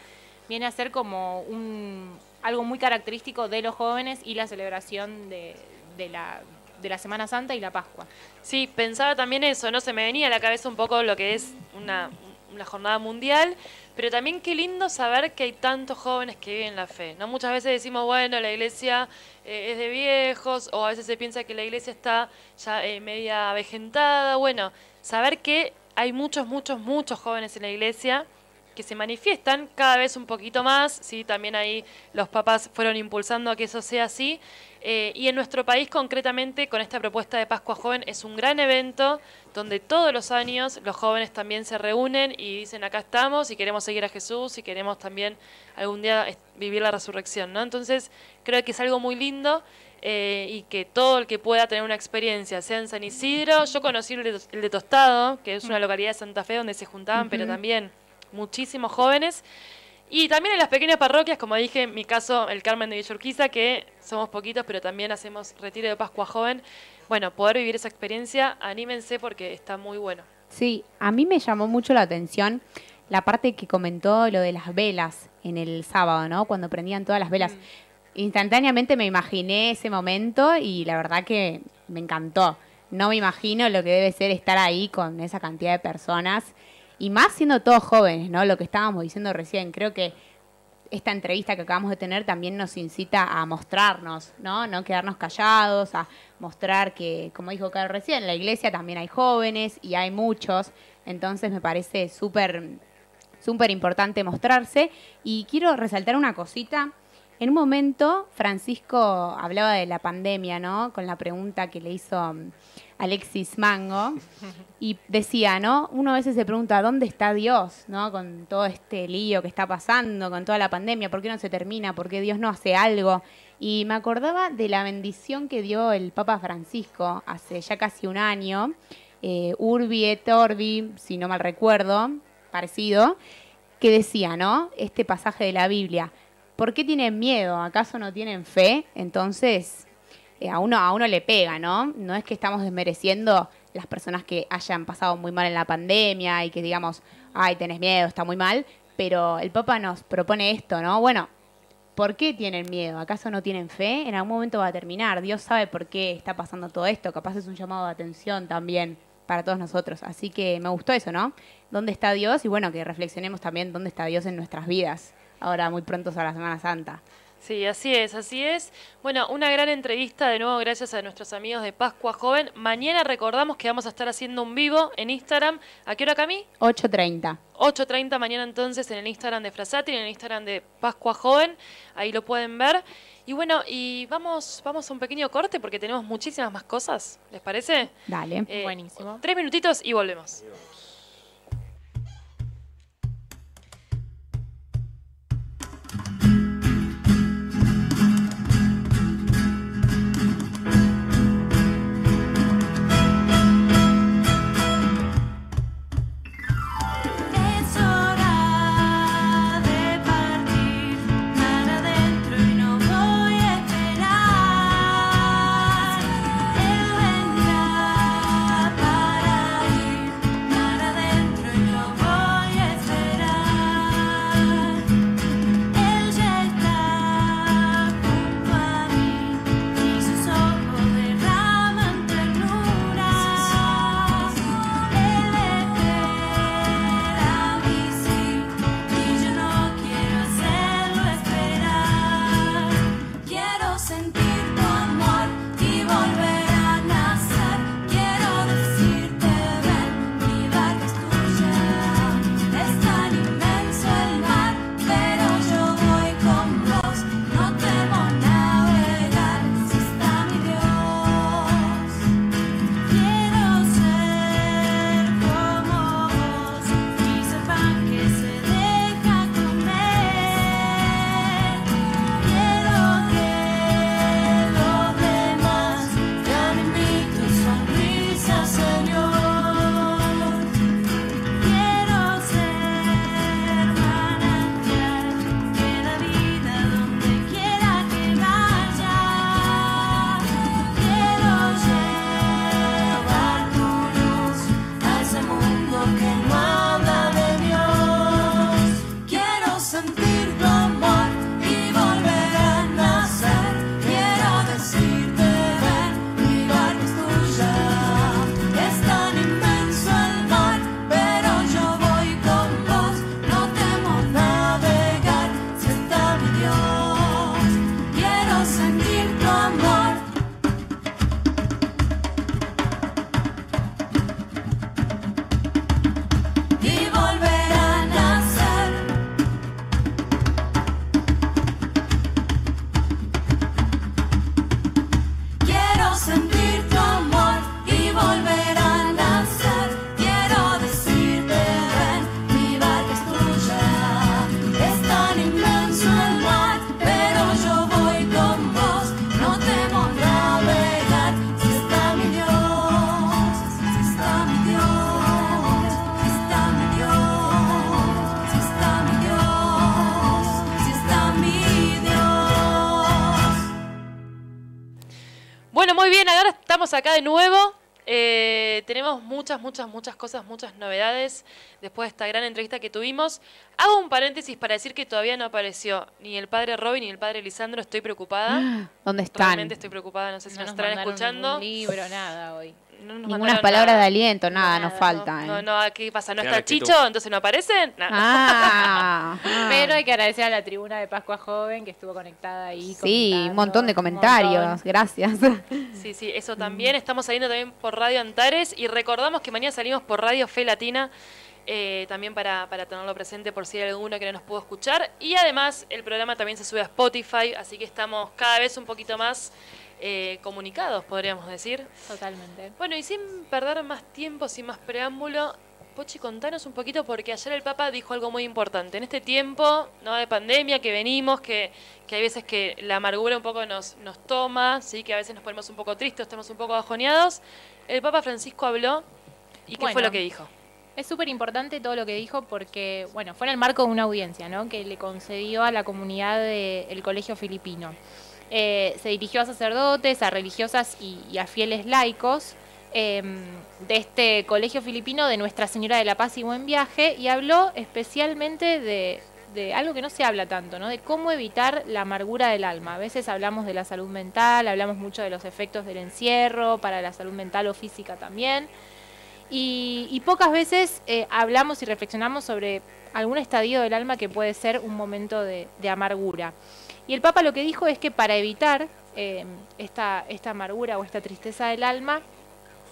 Speaker 3: viene a ser como un algo muy característico de los jóvenes y la celebración de, de la, de la Semana Santa y la Pascua.
Speaker 2: Sí, pensaba también eso, ¿no? Se me venía a la cabeza un poco lo que es una, una jornada mundial, pero también qué lindo saber que hay tantos jóvenes que viven la fe, ¿no? Muchas veces decimos, bueno, la iglesia eh, es de viejos, o a veces se piensa que la iglesia está ya eh, media avejentada, bueno, saber que hay muchos, muchos, muchos jóvenes en la iglesia que se manifiestan cada vez un poquito más, sí, también ahí los papás fueron impulsando a que eso sea así, eh, y en nuestro país concretamente con esta propuesta de Pascua Joven es un gran evento donde todos los años los jóvenes también se reúnen y dicen acá estamos y queremos seguir a Jesús y queremos también algún día vivir la resurrección, ¿no? Entonces creo que es algo muy lindo eh, y que todo el que pueda tener una experiencia, sea en San Isidro, yo conocí el de, el de Tostado, que es una localidad de Santa Fe donde se juntaban, pero también muchísimos jóvenes. Y también en las pequeñas parroquias, como dije, en mi caso, el Carmen de Villurquiza, que somos poquitos, pero también hacemos retiro de Pascua Joven. Bueno, poder vivir esa experiencia, anímense porque está muy bueno.
Speaker 5: Sí, a mí me llamó mucho la atención la parte que comentó lo de las velas en el sábado, ¿no? Cuando prendían todas las velas. Instantáneamente me imaginé ese momento y la verdad que me encantó. No me imagino lo que debe ser estar ahí con esa cantidad de personas y más siendo todos jóvenes, ¿no? Lo que estábamos diciendo recién, creo que esta entrevista que acabamos de tener también nos incita a mostrarnos, ¿no? No quedarnos callados, a mostrar que, como dijo Carlos recién, en la iglesia también hay jóvenes y hay muchos. Entonces me parece súper súper importante mostrarse. Y quiero resaltar una cosita. En un momento, Francisco hablaba de la pandemia, ¿no? Con la pregunta que le hizo mm, Alexis Mango. [laughs] Y decía, ¿no? Uno a veces se pregunta, ¿dónde está Dios, ¿no? Con todo este lío que está pasando, con toda la pandemia, ¿por qué no se termina? ¿Por qué Dios no hace algo? Y me acordaba de la bendición que dio el Papa Francisco hace ya casi un año, eh, Urbi et Orbi, si no mal recuerdo, parecido, que decía, ¿no? Este pasaje de la Biblia. ¿Por qué tienen miedo? ¿Acaso no tienen fe? Entonces, eh, a, uno, a uno le pega, ¿no? No es que estamos desmereciendo las personas que hayan pasado muy mal en la pandemia y que digamos, ay, tenés miedo, está muy mal, pero el Papa nos propone esto, ¿no? Bueno, ¿por qué tienen miedo? ¿Acaso no tienen fe? En algún momento va a terminar. Dios sabe por qué está pasando todo esto. Capaz es un llamado de atención también para todos nosotros. Así que me gustó eso, ¿no? ¿Dónde está Dios? Y bueno, que reflexionemos también dónde está Dios en nuestras vidas. Ahora muy pronto a la Semana Santa.
Speaker 7: Sí, así es, así es. Bueno, una gran entrevista de nuevo gracias a nuestros amigos de Pascua Joven. Mañana recordamos que vamos a estar haciendo un vivo en Instagram. ¿A qué hora, Cami?
Speaker 5: 8.30.
Speaker 7: 8.30 mañana entonces en el Instagram de Frasati, en el Instagram de Pascua Joven. Ahí lo pueden ver. Y bueno, y vamos, vamos a un pequeño corte porque tenemos muchísimas más cosas. ¿Les parece?
Speaker 5: Dale.
Speaker 7: Eh,
Speaker 3: Buenísimo.
Speaker 7: Tres minutitos y volvemos. Acá de nuevo. Eh, tenemos muchas, muchas, muchas cosas, muchas novedades después de esta gran entrevista que tuvimos. Hago un paréntesis para decir que todavía no apareció ni el padre Robin ni el padre Lisandro. Estoy preocupada. [gasps]
Speaker 5: ¿Dónde están?
Speaker 7: Realmente estoy preocupada, no sé si
Speaker 3: No
Speaker 7: nos
Speaker 3: nos
Speaker 7: estarán escuchando.
Speaker 3: libro, nada hoy.
Speaker 2: No nos
Speaker 5: Ninguna palabra
Speaker 2: nada.
Speaker 5: de aliento, nada, nos falta.
Speaker 2: No,
Speaker 5: ¿eh?
Speaker 2: no, no, ¿qué pasa? ¿No está. Chicho? ¿Entonces no aparecen? No.
Speaker 5: Ah, ah. [laughs]
Speaker 3: Pero hay que agradecer a la tribuna de Pascua Joven que estuvo conectada ahí.
Speaker 5: Sí, un montón de comentarios,
Speaker 3: montón.
Speaker 5: gracias. [laughs]
Speaker 2: Sí, sí, eso también. Estamos saliendo también por Radio Antares y recordamos que mañana salimos por Radio Fe Latina, eh, también para, para tenerlo presente por si hay alguno que no nos pudo escuchar. Y además el programa también se sube a Spotify, así que estamos cada vez un poquito más eh, comunicados, podríamos decir.
Speaker 3: Totalmente.
Speaker 2: Bueno, y sin perder más tiempo, sin más preámbulo, Pochi, contanos un poquito porque ayer el Papa dijo algo muy importante. En este tiempo ¿no? de pandemia que venimos, que, que hay veces que la amargura un poco nos, nos toma, ¿sí? que a veces nos ponemos un poco tristes, estamos un poco bajoneados, el Papa Francisco habló y ¿qué fue lo que dijo?
Speaker 3: Es súper importante todo lo que dijo porque, bueno, fue en el marco de una audiencia, ¿no? Que le concedió a la comunidad del colegio filipino. Eh, se dirigió a sacerdotes, a religiosas y, a fieles laicos eh, de este colegio filipino de Nuestra Señora de la Paz y Buen Viaje y habló especialmente de, algo que no se habla tanto, ¿no? De cómo evitar la amargura del alma. A veces hablamos de la salud mental, hablamos mucho de los efectos del encierro, para la salud mental o física también. Y, pocas veces eh, hablamos y reflexionamos sobre algún estadio del alma que puede ser un momento de amargura. Y el Papa lo que dijo es que para evitar eh, esta, amargura o esta tristeza del alma,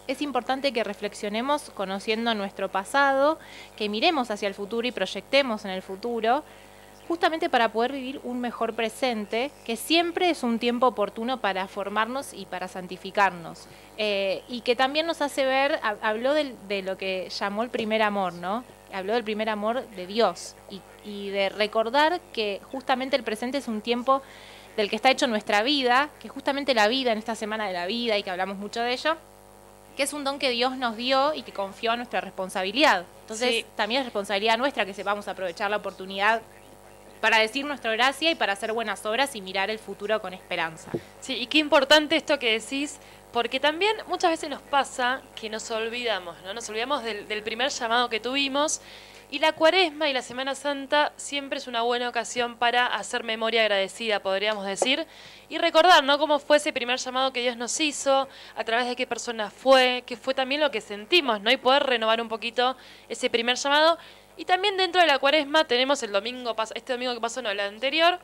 Speaker 3: es importante que reflexionemos conociendo nuestro pasado, que miremos hacia el futuro y proyectemos en el futuro, justamente para poder vivir un mejor presente, que siempre es un tiempo oportuno para formarnos y para santificarnos. Eh, y que también nos hace ver, ha- habló del- de, lo que llamó el primer amor, ¿no? Habló del primer amor de Dios y, y de recordar que justamente el presente es un tiempo del que está hecho nuestra vida, que justamente la vida en esta semana de la vida y que hablamos mucho de ello, que es un don que Dios nos dio y que confió a nuestra responsabilidad. Entonces,
Speaker 2: Sí.
Speaker 3: también es responsabilidad nuestra que sepamos aprovechar la oportunidad para decir nuestra gracia y para hacer buenas obras y mirar el futuro con esperanza.
Speaker 2: Sí, y qué importante esto que decís, porque también muchas veces nos pasa que nos olvidamos, ¿no? Nos olvidamos del, del primer llamado que tuvimos. Y la cuaresma y la Semana Santa siempre es una buena ocasión para hacer memoria agradecida, podríamos decir, y recordar, ¿no? Cómo fue ese primer llamado que Dios nos hizo, a través de qué persona fue, qué fue también lo que sentimos, ¿no? Y poder renovar un poquito ese primer llamado. Y también dentro de la cuaresma tenemos el domingo, este domingo que pasó, no, el anterior,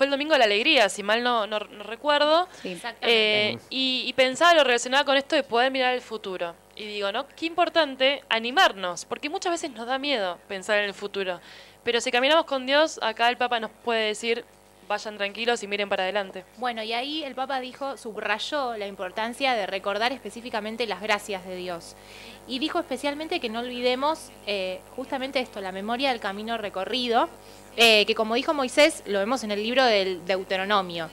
Speaker 2: fue el domingo de la alegría, si mal no, no- no recuerdo.
Speaker 5: Sí.
Speaker 2: Eh, y, y pensaba lo relacionado con esto de poder mirar el futuro. Y digo, ¿no? Qué importante animarnos, porque muchas veces nos da miedo pensar en el futuro. Pero si caminamos con Dios, acá el Papa nos puede decir, vayan tranquilos y miren para adelante.
Speaker 3: Bueno, y ahí el Papa dijo, subrayó la importancia de recordar específicamente las gracias de Dios. Y dijo especialmente que no olvidemos eh, justamente esto, la memoria del camino recorrido, eh, que como dijo Moisés, lo vemos en el libro del Deuteronomio.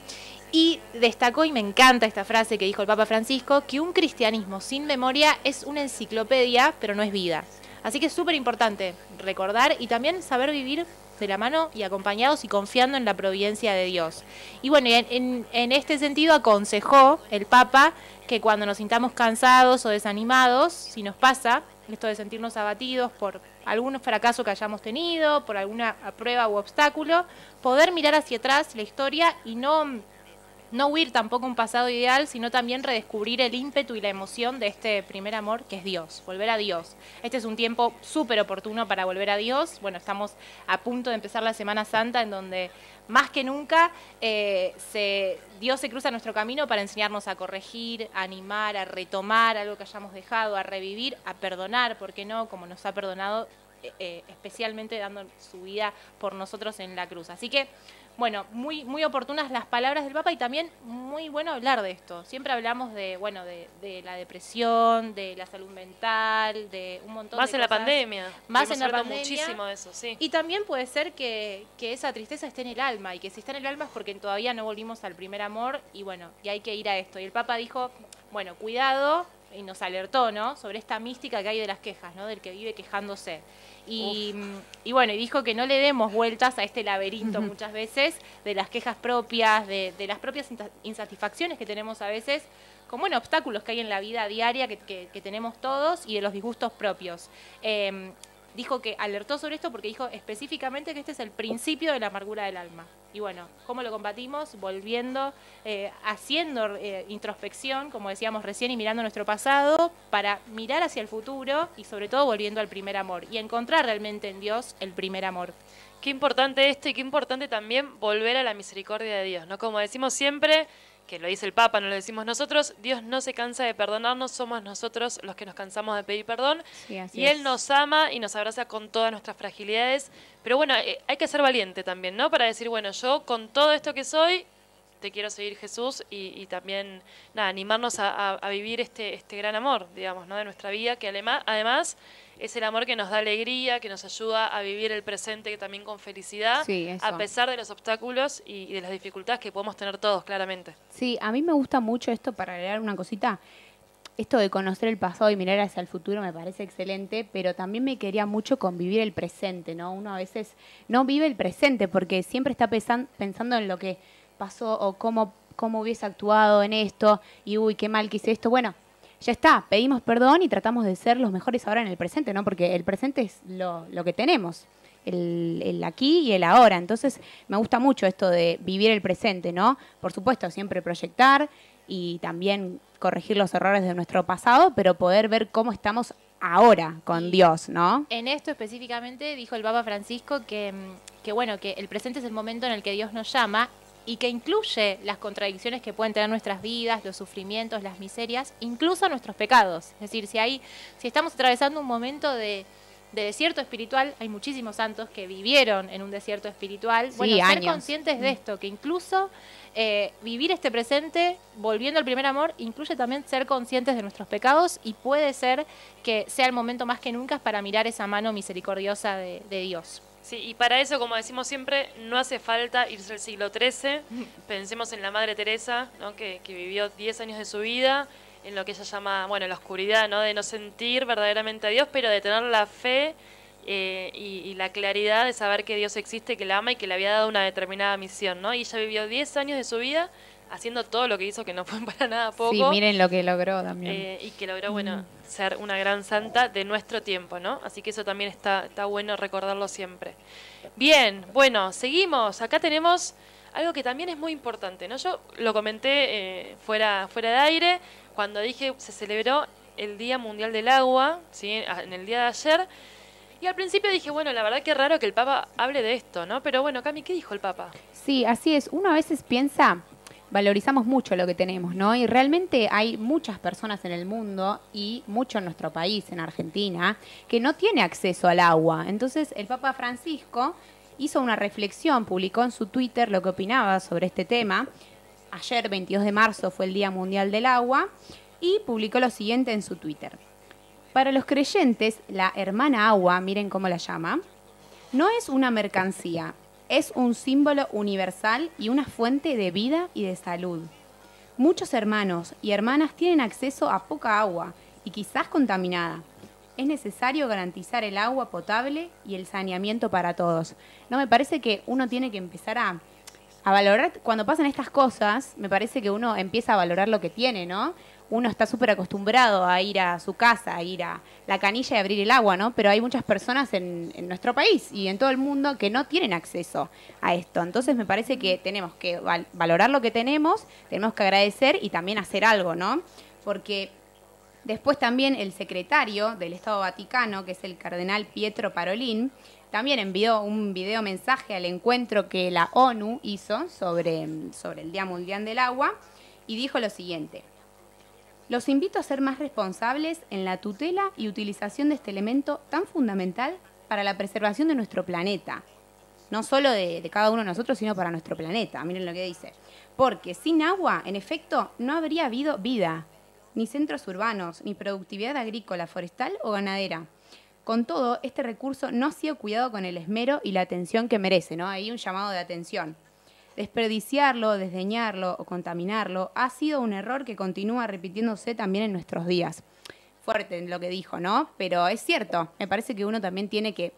Speaker 3: Y destacó, y me encanta esta frase que dijo el Papa Francisco, que un cristianismo sin memoria es una enciclopedia, pero no es vida. Así que es súper importante recordar y también saber vivir de la mano y acompañados y confiando en la providencia de Dios. Y bueno, en, este sentido aconsejó el Papa que cuando nos sintamos cansados o desanimados, si nos pasa esto de sentirnos abatidos por algún fracaso que hayamos tenido, por alguna prueba u obstáculo, poder mirar hacia atrás la historia y no no huir tampoco un pasado ideal, sino también redescubrir el ímpetu y la emoción de este primer amor que es Dios, volver a Dios. Este es un tiempo súper oportuno para volver a Dios. Bueno, estamos a punto de empezar la Semana Santa en donde más que nunca eh, se, Dios se cruza nuestro camino para enseñarnos a corregir, a animar, a retomar algo que hayamos dejado, a revivir, a perdonar, ¿por qué no? Como nos ha perdonado eh, eh, especialmente dando su vida por nosotros en la cruz. Así que bueno, muy, muy oportunas las palabras del Papa y también muy bueno hablar de esto. Siempre hablamos de, bueno, de, de la depresión, de la salud mental, de un montón
Speaker 2: Más
Speaker 3: de
Speaker 2: en la
Speaker 3: cosas.
Speaker 2: pandemia.
Speaker 3: Más en la pandemia.
Speaker 2: muchísimo de eso, sí.
Speaker 3: Y también puede ser que, que esa tristeza esté en el alma y que si está en el alma es porque todavía no volvimos al primer amor y bueno, y hay que ir a esto. Y el Papa dijo, bueno, cuidado, y nos alertó, ¿no? Sobre esta mística que hay de las quejas, ¿no? Del que vive quejándose. Y, y bueno, y dijo que no le demos vueltas a este laberinto muchas veces de las quejas propias, de, de las propias insatisfacciones que tenemos a veces, como bueno, obstáculos que hay en la vida diaria que, que- que tenemos todos y de los disgustos propios. Eh, dijo que alertó sobre esto porque dijo específicamente que este es el principio de la amargura del alma. Y bueno, ¿cómo lo combatimos? Volviendo, eh, haciendo eh, introspección, como decíamos recién, y mirando nuestro pasado para mirar hacia el futuro y sobre todo volviendo al primer amor y encontrar realmente en Dios el primer amor.
Speaker 2: Qué importante esto y qué importante también volver a la misericordia de Dios, ¿no? Como decimos siempre, que lo dice el Papa, no lo decimos nosotros, Dios no se cansa de perdonarnos, somos nosotros los que nos cansamos de pedir perdón.
Speaker 5: Sí,
Speaker 2: y Él
Speaker 5: es.
Speaker 2: nos ama y nos abraza con todas nuestras fragilidades. Pero bueno, eh, hay que ser valiente también, ¿no? Para decir, bueno, yo con todo esto que soy, te quiero seguir Jesús y, y también, nada, animarnos a, a- a vivir este, este gran amor, digamos, ¿no? De nuestra vida, que además, además es el amor que nos da alegría, que nos ayuda a vivir el presente también con felicidad,
Speaker 5: Sí,
Speaker 2: a pesar de los obstáculos y, y de las dificultades que podemos tener todos, claramente.
Speaker 5: Sí, a mí me gusta mucho esto para agregar una cosita. Esto de conocer el pasado y mirar hacia el futuro me parece excelente, pero también me quería mucho convivir el presente, ¿no? Uno a veces no vive el presente porque siempre está pensando en lo que pasó o cómo, cómo hubiese actuado en esto y uy, qué mal que hice esto. Bueno, ya está, pedimos perdón y tratamos de ser los mejores ahora en el presente, ¿no? Porque el presente es lo, lo que tenemos, el, el aquí y el ahora. Entonces me gusta mucho esto de vivir el presente, ¿no? Por supuesto, siempre proyectar y también corregir los errores de nuestro pasado, pero poder ver cómo estamos ahora con Dios, ¿no?
Speaker 3: En esto específicamente dijo el Papa Francisco que, mm, que bueno, que el presente es el momento en el que Dios nos llama y que incluye las contradicciones que pueden tener nuestras vidas, los sufrimientos, las miserias, incluso nuestros pecados. Es decir, si hay, si estamos atravesando un momento de, de desierto espiritual, hay muchísimos santos que vivieron en un desierto espiritual.
Speaker 5: Sí,
Speaker 3: bueno, ser conscientes de esto, que incluso eh, vivir este presente, volviendo al primer amor, incluye también ser conscientes de nuestros pecados y puede ser que sea el momento más que nunca para mirar esa mano misericordiosa de, de Dios.
Speaker 2: Sí, y para eso, como decimos siempre, no hace falta irse al siglo XIII. [laughs] Pensemos en la Madre Teresa, ¿no? que, que vivió 10 años de su vida en lo que ella llama, bueno, la oscuridad, ¿no? de no sentir verdaderamente a Dios, pero de tener la fe eh, y, y la claridad de saber que Dios existe, que la ama y que le había dado una determinada misión. ¿no? Y ella vivió 10 años de su vida haciendo todo lo que hizo, que no fue [laughs] para nada poco.
Speaker 5: Sí, miren lo que logró también.
Speaker 2: Eh, y que logró, bueno, ser una gran santa de nuestro tiempo, ¿no? Así que eso también está, está bueno recordarlo siempre. Bien, bueno, seguimos. Acá tenemos algo que también es muy importante, ¿no? Yo lo comenté eh, fuera, fuera de aire cuando dije se celebró el Día Mundial del Agua, ¿sí? En el día de ayer. Y al principio dije, bueno, la verdad que raro que el Papa hable de esto, ¿no? Pero bueno, Cami, ¿qué dijo el Papa?
Speaker 5: Sí, así es. Uno a veces piensa, valorizamos mucho lo que tenemos, ¿no? Y realmente hay muchas personas en el mundo y mucho en nuestro país, en Argentina, que no tiene acceso al agua. Entonces el Papa Francisco hizo una reflexión, publicó en su Twitter lo que opinaba sobre este tema. Ayer, 22 de marzo, fue el Día Mundial del Agua y publicó lo siguiente en su Twitter. Para los creyentes, la hermana agua, miren cómo la llama, no es una mercancía, es un símbolo universal y una fuente de vida y de salud. Muchos hermanos y hermanas tienen acceso a poca agua y quizás contaminada. Es necesario garantizar el agua potable y el saneamiento para todos. No me parece que uno tiene que empezar a, a valorar, cuando pasan estas cosas, me parece que uno empieza a valorar lo que tiene, ¿no? Uno está súper acostumbrado a ir a su casa, a ir a la canilla y abrir el agua, ¿no? Pero hay muchas personas en, nuestro país y en todo el mundo que no tienen acceso a esto. Entonces me parece que tenemos que val- valorar lo que tenemos, tenemos que agradecer y también hacer algo, ¿no? Porque Después también el secretario del Estado Vaticano, que es el cardenal Pietro Parolin, también envió un video mensaje al encuentro que la ONU hizo sobre, sobre el Día Mundial del Agua y dijo lo siguiente. Los invito a ser más responsables en la tutela y utilización de este elemento tan fundamental para la preservación de nuestro planeta. No solo de, cada uno de nosotros, sino para nuestro planeta. Miren lo que dice. Porque sin agua, en efecto, no habría habido vida, ni centros urbanos, ni productividad agrícola, forestal o ganadera. Con todo, este recurso no ha sido cuidado con el esmero y la atención que merece, ¿no? Hay un llamado de atención. Desperdiciarlo, desdeñarlo o contaminarlo ha sido un error que continúa repitiéndose también en nuestros días. Fuerte en lo que dijo, ¿no? Pero es cierto, me parece que uno también tiene que,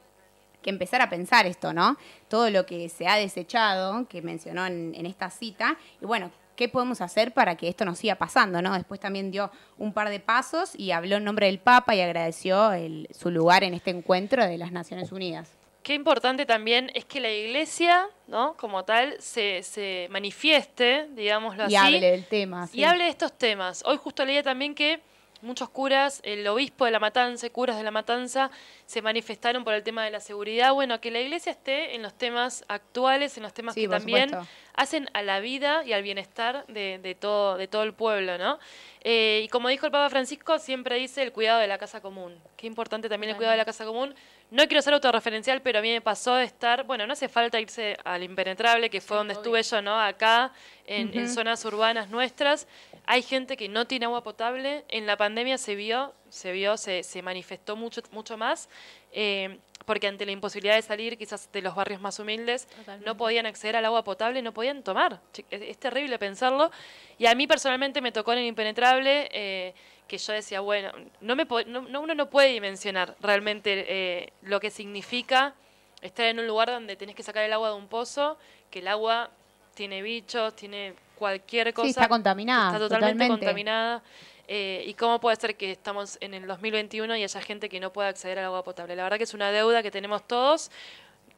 Speaker 5: que empezar a pensar esto, ¿no? Todo lo que se ha desechado, que mencionó en, en esta cita, y bueno, ¿qué podemos hacer para que esto no siga pasando, ¿no? Después también dio un par de pasos y habló en nombre del Papa y agradeció el- su lugar en este encuentro de las Naciones Unidas.
Speaker 2: Qué importante también es que la iglesia, ¿no? Como tal, se, se manifieste, digámoslo así.
Speaker 5: Y hable del tema. sí.
Speaker 2: Y hable de estos temas. Hoy justo leía también que muchos curas, el obispo de la matanza, curas de la matanza, se manifestaron por el tema de la seguridad. Bueno, que la iglesia esté en los temas actuales, en los temas
Speaker 5: Sí,
Speaker 2: que también
Speaker 5: supuesto.
Speaker 2: hacen a la vida y al bienestar de, de todo, de todo el pueblo, ¿no? Eh, y como dijo el Papa Francisco, siempre dice el cuidado de la casa común. Qué importante también el cuidado de la casa común. No quiero ser autorreferencial, pero a mí me pasó de estar, bueno, no hace falta irse al impenetrable, que fue donde estuve yo, ¿no? Acá, en, en zonas urbanas nuestras. Hay gente que no tiene agua potable. En la pandemia se vio, se vio, se, se manifestó mucho, mucho más. eh, porque ante la imposibilidad de salir quizás de los barrios más humildes, no podían acceder al agua potable, no podían tomar. Es, es terrible pensarlo. Y a mí personalmente me tocó en el impenetrable eh, que yo decía, bueno, no me no, no- uno no puede dimensionar realmente eh, lo que significa estar en un lugar donde tenés que sacar el agua de un pozo, que el agua tiene bichos, tiene cualquier cosa.
Speaker 5: Sí, está contaminada.
Speaker 2: Está totalmente,
Speaker 5: totalmente.
Speaker 2: contaminada. Eh, ¿Y cómo puede ser que estamos en el 2021 y haya gente que no pueda acceder al agua potable? La verdad que es una deuda que tenemos todos.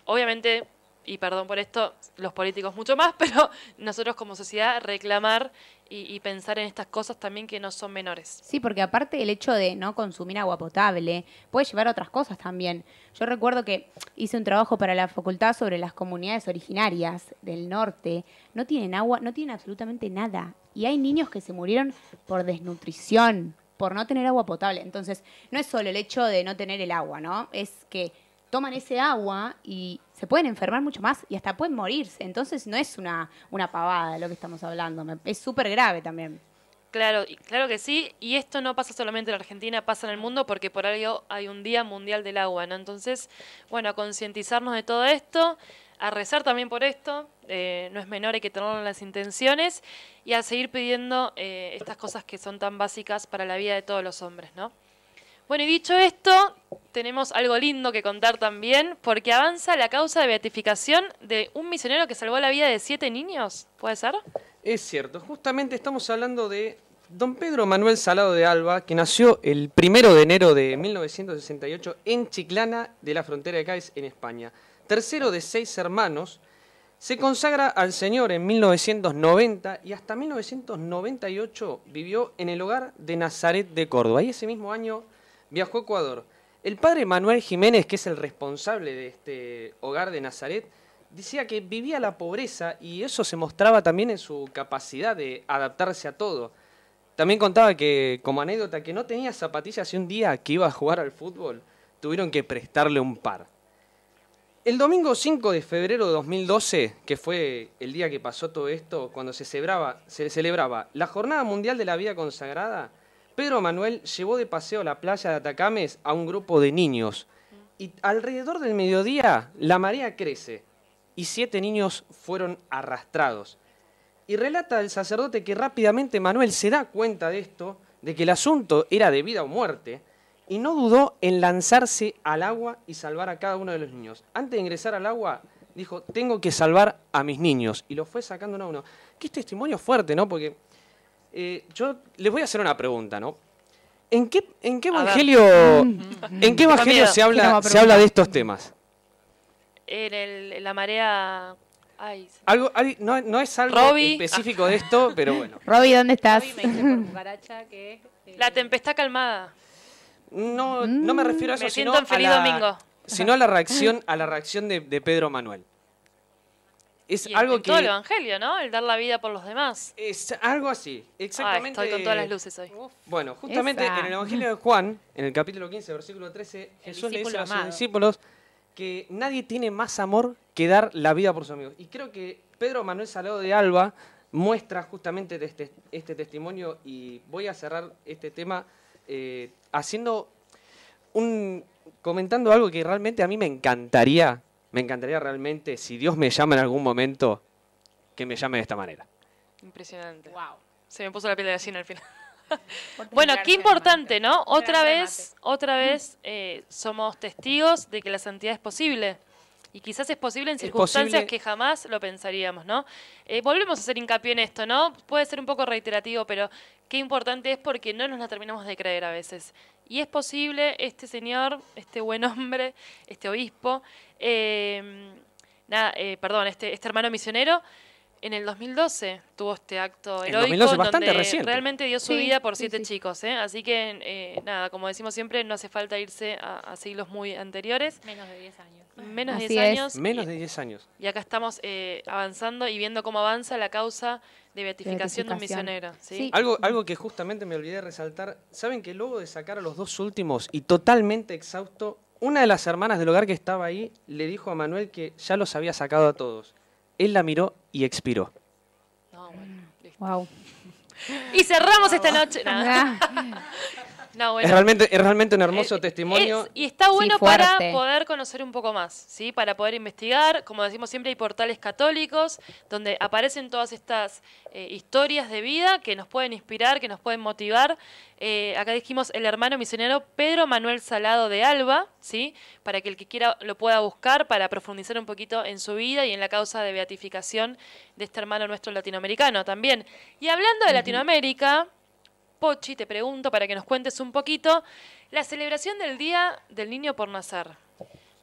Speaker 2: Obviamente, y perdón por esto, los políticos mucho más, [laughs] pero nosotros como sociedad reclamar y, pensar en estas cosas también que no son menores.
Speaker 5: Sí, porque aparte el hecho de no consumir agua potable puede llevar a otras cosas también. Yo recuerdo que hice un trabajo para la facultad sobre las comunidades originarias del norte. No tienen agua, no tienen absolutamente nada. Y hay niños que se murieron por desnutrición, por no tener agua potable. Entonces, no es solo el hecho de no tener el agua, ¿no? Es que toman ese agua y se pueden enfermar mucho más y hasta pueden morirse. Entonces, no es una, una pavada lo que estamos hablando. Es súper grave también.
Speaker 2: Claro, claro que sí, y esto no pasa solamente en Argentina, pasa en el mundo porque por algo hay un Día Mundial del Agua, ¿no? Entonces, bueno, a concientizarnos de todo esto, a rezar también por esto, eh, no es menor, hay que tenerlo en las intenciones, y a seguir pidiendo eh, estas cosas que son tan básicas para la vida de todos los hombres, ¿no? Bueno, y dicho esto, tenemos algo lindo que contar también, porque avanza la causa de beatificación de un misionero que salvó la vida de siete niños, ¿puede ser?
Speaker 4: Es cierto, justamente estamos hablando de don Pedro Manuel Salado de Alba, que nació el primero de enero de 1968 en Chiclana de la frontera de Cádiz, en España. Tercero de seis hermanos, se consagra al Señor en 1990 y hasta 1998 vivió en el hogar de Nazaret de Córdoba. Y ese mismo año viajó a Ecuador. El padre Manuel Jiménez, que es el responsable de este hogar de Nazaret, decía que vivía la pobreza y eso se mostraba también en su capacidad de adaptarse a todo. También contaba que, como anécdota, que no tenía zapatillas y un día que iba a jugar al fútbol tuvieron que prestarle un par. El domingo 5 de febrero de 2012, que fue el día que pasó todo esto, cuando se celebraba, se celebraba la Jornada Mundial de la Vida Consagrada, Pedro Manuel llevó de paseo a la playa de Atacames a un grupo de niños. Y alrededor del mediodía la marea crece y siete niños fueron arrastrados. Y relata el sacerdote que rápidamente Manuel se da cuenta de esto, de que el asunto era de vida o muerte, y no dudó en lanzarse al agua y salvar a cada uno de los niños. Antes de ingresar al agua, dijo, tengo que salvar a mis niños. Y lo fue sacando uno a uno. Qué testimonio fuerte, ¿no? Porque eh, yo les voy a hacer una pregunta, ¿no? ¿En qué, en qué
Speaker 2: A
Speaker 4: evangelio, ¿en qué evangelio
Speaker 2: miedo.
Speaker 4: se
Speaker 5: ¿Qué nos va
Speaker 4: habla,
Speaker 5: a
Speaker 4: se habla de estos temas?
Speaker 2: En, el, en la marea... Ay, se-
Speaker 4: Algo, al- no, no es algo
Speaker 2: Robbie.
Speaker 4: específico de esto, [laughs] pero bueno.
Speaker 5: Robbie, ¿dónde estás?
Speaker 3: Me por eh,
Speaker 2: La tempestad calmada.
Speaker 4: No, no me refiero a eso,
Speaker 2: Me
Speaker 4: sino
Speaker 2: siento en
Speaker 4: a
Speaker 2: Feliz
Speaker 4: la,
Speaker 2: Domingo.
Speaker 4: sino a la reacción, a la reacción de, de Pedro Manuel. Es
Speaker 2: Y
Speaker 4: algo
Speaker 2: en todo el
Speaker 4: que
Speaker 2: evangelio, ¿no? El dar la vida por los demás.
Speaker 4: es algo así, exactamente.
Speaker 2: estoy con todas las luces hoy.
Speaker 4: Bueno, justamente
Speaker 5: Esa.
Speaker 4: en el Evangelio de Juan, en el capítulo 15, versículo 13, Jesús le dice a sus discípulos que nadie tiene más amor que dar la vida por sus amigos. Y creo que Pedro Manuel Salado de Alba muestra justamente este, este testimonio y voy a cerrar este tema eh, haciendo un comentando algo que realmente a mí me encantaría, me encantaría realmente si Dios me llama en algún momento que me llame de esta manera.
Speaker 2: Impresionante.
Speaker 3: Wow.
Speaker 2: Se me puso la piel de gallina al final. [laughs] Bueno, qué importante. ¿no? Otra vez, otra vez eh, somos testigos de que la santidad es posible. Y quizás es posible en circunstancias
Speaker 4: posible-
Speaker 2: que jamás lo pensaríamos, ¿no? Eh, volvemos a hacer hincapié en esto, ¿no? Puede ser un poco reiterativo, pero qué importante es porque no nos la terminamos de creer a veces. Y es posible, este señor, este buen hombre, este obispo, eh, nada, eh, perdón, este, este hermano misionero, en el 2012 tuvo este acto
Speaker 4: En
Speaker 2: heroico
Speaker 4: 2012,
Speaker 2: en
Speaker 4: bastante
Speaker 2: donde
Speaker 4: reciente.
Speaker 2: realmente dio su
Speaker 5: Sí,
Speaker 2: vida por siete
Speaker 5: sí.
Speaker 2: chicos, ¿eh? Así que, eh, nada, como decimos siempre, no hace falta irse a, a siglos muy anteriores.
Speaker 3: Menos de 10 años.
Speaker 2: Menos de
Speaker 5: Así
Speaker 2: 10
Speaker 5: es.
Speaker 2: años.
Speaker 4: Menos
Speaker 2: y-
Speaker 4: de 10 años.
Speaker 2: y acá estamos eh, avanzando y viendo cómo avanza la causa de beatificación de un misionero. ¿sí?
Speaker 5: Sí.
Speaker 4: Algo, algo que justamente me olvidé de resaltar, ¿saben que luego de sacar a los dos últimos y totalmente exhausto, una de las hermanas del hogar que estaba ahí le dijo a Manuel que ya los había sacado a todos? Él la miró y expiró.
Speaker 2: No, bueno, listo.
Speaker 5: Wow.
Speaker 2: Y cerramos esta noche. [laughs] Nada. No, bueno.
Speaker 4: Es, realmente, es realmente un hermoso
Speaker 2: Eh,
Speaker 4: testimonio.
Speaker 2: es- y está bueno para poder conocer un poco más, ¿sí? Para poder investigar. Como decimos siempre, hay portales católicos donde aparecen todas estas eh, historias de vida que nos pueden inspirar, que nos pueden motivar. Eh, acá dijimos el hermano misionero Pedro Manuel Salado de Alba, ¿sí? Para que el que quiera lo pueda buscar para profundizar un poquito en su vida y en la causa de beatificación de este hermano nuestro latinoamericano también. Y hablando de Latinoamérica, Pochi, te pregunto para que nos cuentes un poquito la celebración del Día del Niño por Nacer.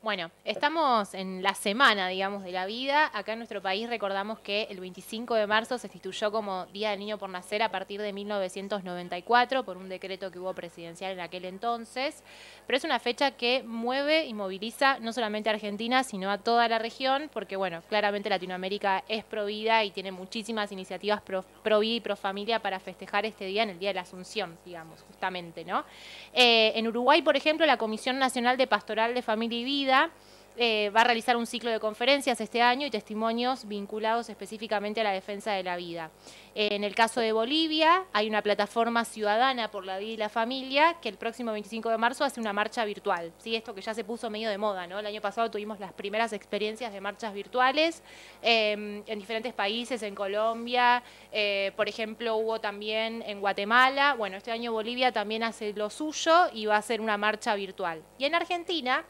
Speaker 3: Bueno, estamos en la semana, digamos, de la vida. Acá en nuestro país recordamos que el 25 de marzo se instituyó como Día del Niño por Nacer a partir de 1994 por un decreto que hubo presidencial en aquel entonces. Pero es una fecha que mueve y moviliza no solamente a Argentina, sino a toda la región, porque, bueno, claramente Latinoamérica es pro vida y tiene muchísimas iniciativas pro vida y pro familia para festejar este día en el Día de la Asunción, digamos, justamente, ¿no? Eh, en Uruguay, por ejemplo, la Comisión Nacional de Pastoral de Familia y Vida eh, va a realizar un ciclo de conferencias este año y testimonios vinculados específicamente a la defensa de la vida. Eh, en el caso de Bolivia, hay una plataforma ciudadana por la vida y la familia que el próximo 25 de marzo hace una marcha virtual. ¿sí? Esto que ya se puso medio de moda, ¿no? El año pasado tuvimos las primeras experiencias de marchas virtuales eh, en diferentes países, en Colombia, eh, por ejemplo, hubo también en Guatemala. Bueno, este año Bolivia también hace lo suyo y va a hacer una marcha virtual. Y en Argentina,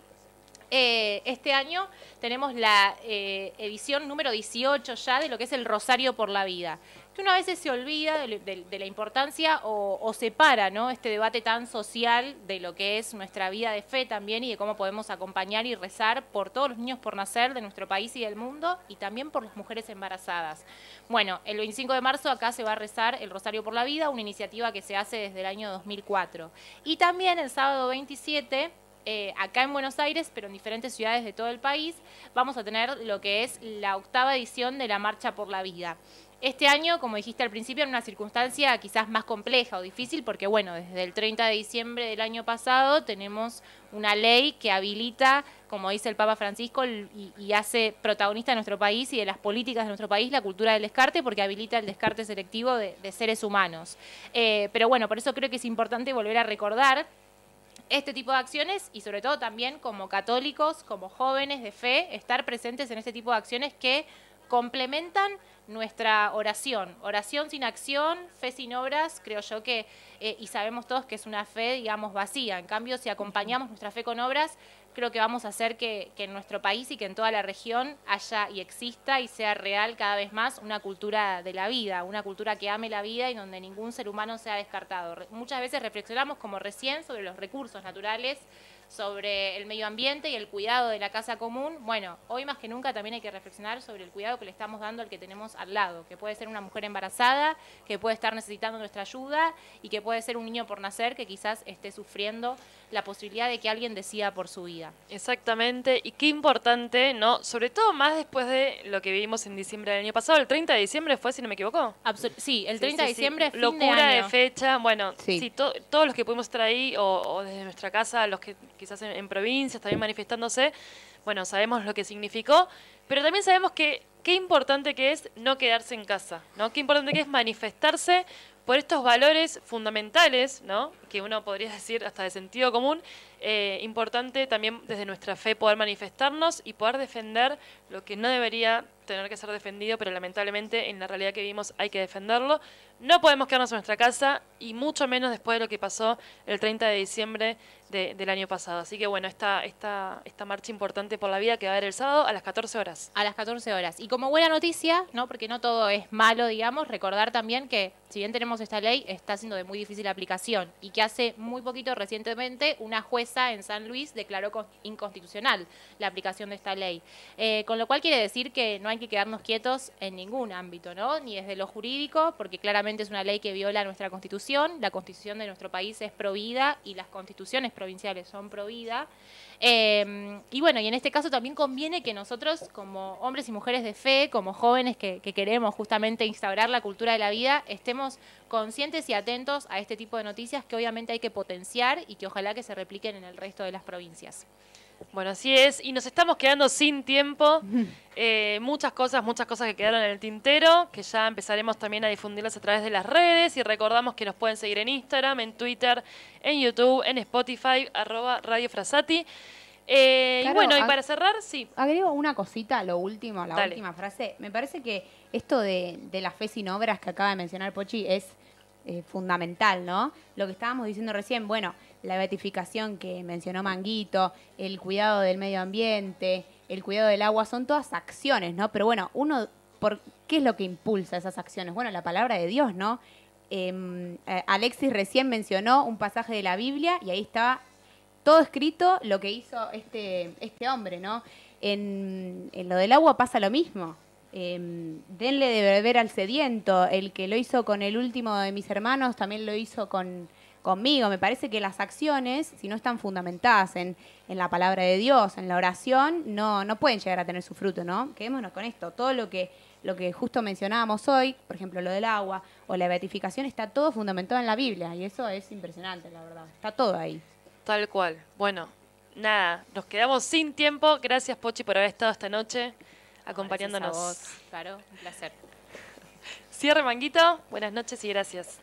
Speaker 3: eh, este año tenemos la eh, edición número 18 ya de lo que es el Rosario por la Vida. Que una vez se olvida de, la importancia o, o separa ¿no? este debate tan social de lo que es nuestra vida de fe también y de cómo podemos acompañar y rezar por todos los niños por nacer de nuestro país y del mundo y también por las mujeres embarazadas. Bueno, el 25 de marzo acá se va a rezar el Rosario por la Vida, una iniciativa que se hace desde el año 2004. Y también el sábado 27 eh, acá en Buenos Aires, pero en diferentes ciudades de todo el país, vamos a tener lo que es la octava edición de la Marcha por la Vida. Este año, como dijiste al principio, en una circunstancia quizás más compleja o difícil, porque bueno, desde el 30 de diciembre del año pasado tenemos una ley que habilita, como dice el Papa Francisco, y, hace protagonista de nuestro país y de las políticas de nuestro país la cultura del descarte, porque habilita el descarte selectivo de, de seres humanos. Eh, pero bueno, por eso creo que es importante volver a recordar este tipo de acciones y sobre todo también como católicos, como jóvenes de fe, estar presentes en este tipo de acciones que complementan nuestra oración. Oración sin acción, fe sin obras, creo yo que, eh, y sabemos todos que es una fe, digamos, vacía. En cambio, si acompañamos nuestra fe con obras, creo que vamos a hacer que, en nuestro país y que en toda la región haya y exista y sea real cada vez más una cultura de la vida, una cultura que ame la vida y donde ningún ser humano sea descartado. Muchas veces reflexionamos como recién sobre los recursos naturales, sobre el medio ambiente y el cuidado de la casa común. Bueno, hoy más que nunca también hay que reflexionar sobre el cuidado que le estamos dando al que tenemos al lado, que puede ser una mujer embarazada, que puede estar necesitando nuestra ayuda y que puede ser un niño por nacer que quizás esté sufriendo la posibilidad de que alguien decida por su vida.
Speaker 2: Exactamente, y qué importante, ¿no? Sobre todo más después de lo que vivimos en diciembre del año pasado. El 30 de diciembre fue, si no me equivoco.
Speaker 3: Absol- sí, el
Speaker 2: Sí,
Speaker 3: 30 de
Speaker 2: sí, sí.
Speaker 3: diciembre, fin
Speaker 2: Locura
Speaker 3: de
Speaker 2: de, fecha. Bueno, sí,
Speaker 5: Sí.
Speaker 2: to- todos los que pudimos estar ahí, o, o desde nuestra casa, los que quizás en, provincias también manifestándose, bueno, sabemos lo que significó, pero también sabemos que qué importante que es no quedarse en casa, ¿no? Qué importante que es manifestarse por estos valores fundamentales, ¿no? Que uno podría [laughs] decir hasta de sentido común, eh, importante también desde nuestra fe poder manifestarnos y poder defender lo que no debería tener que ser defendido, pero lamentablemente en la realidad que vivimos hay que defenderlo. No podemos quedarnos en nuestra casa y mucho menos después de lo que pasó el 30 de diciembre de- del año pasado. Así que bueno, esta, esta, esta marcha importante por la vida que va a haber el sábado a las 14 horas.
Speaker 3: a las 14 horas. Y como buena noticia, ¿no? porque no todo es malo, digamos, recordar también que si bien tenemos esta ley, está siendo de muy difícil aplicación y que hace muy poquito recientemente una jueza en San Luis declaró con- inconstitucional la aplicación de esta ley. Eh, con lo cual quiere decir que no hay que quedarnos quietos en ningún ámbito, ¿no? Ni desde lo jurídico, porque claramente es una ley que viola nuestra constitución, la constitución de nuestro país es pro vida y las constituciones provinciales son pro vida. Eh, y bueno, y en este caso también conviene que nosotros, como hombres y mujeres de fe, como jóvenes que queremos justamente instaurar la cultura de la vida, estemos conscientes y atentos a este tipo de noticias que obviamente hay que potenciar y que ojalá que se repliquen en el resto de las provincias.
Speaker 2: Bueno, así es. Y nos estamos quedando sin tiempo. [laughs] Eh, muchas cosas, muchas cosas que quedaron en el tintero, que ya empezaremos también a difundirlas a través de las redes. Y recordamos que nos pueden seguir en Instagram, en Twitter, en YouTube, en Spotify, arroba Radio Frasati. Eh, y bueno, y para cerrar, sí.
Speaker 5: Agrego una cosita, lo último, la
Speaker 2: Dale.
Speaker 5: última frase. Me parece que esto de, de la fe sin obras que acaba de mencionar Pochi es eh, fundamental, ¿no? Lo que estábamos diciendo recién, bueno, la beatificación que mencionó Manguito, el cuidado del medio ambiente, el cuidado del agua, son todas acciones, ¿no? Pero bueno, uno, ¿por qué es lo que impulsa esas acciones? Bueno, la palabra de Dios, ¿no? Em, eh, Alexis recién mencionó un pasaje de la Biblia y ahí estaba todo escrito lo que hizo este, este hombre, ¿no? En, lo del agua pasa lo mismo. Em, denle de beber al sediento. El que lo hizo con el último de mis hermanos también lo hizo con, conmigo. Me parece que las acciones, si no están fundamentadas en, en la palabra de Dios, en la oración, no, no pueden llegar a tener su fruto, ¿no? Quedémonos con esto. Todo lo que, lo que justo mencionábamos hoy, por ejemplo, lo del agua o la beatificación, está todo fundamentado en la Biblia. Y eso es impresionante, la verdad. Está todo ahí.
Speaker 2: Tal cual. Bueno, nada, nos quedamos sin tiempo. Gracias, Pochi, por haber estado esta noche acompañándonos.
Speaker 3: Gracias a vos, Claro, un placer.
Speaker 2: Cierre, Manguito. Buenas noches y gracias.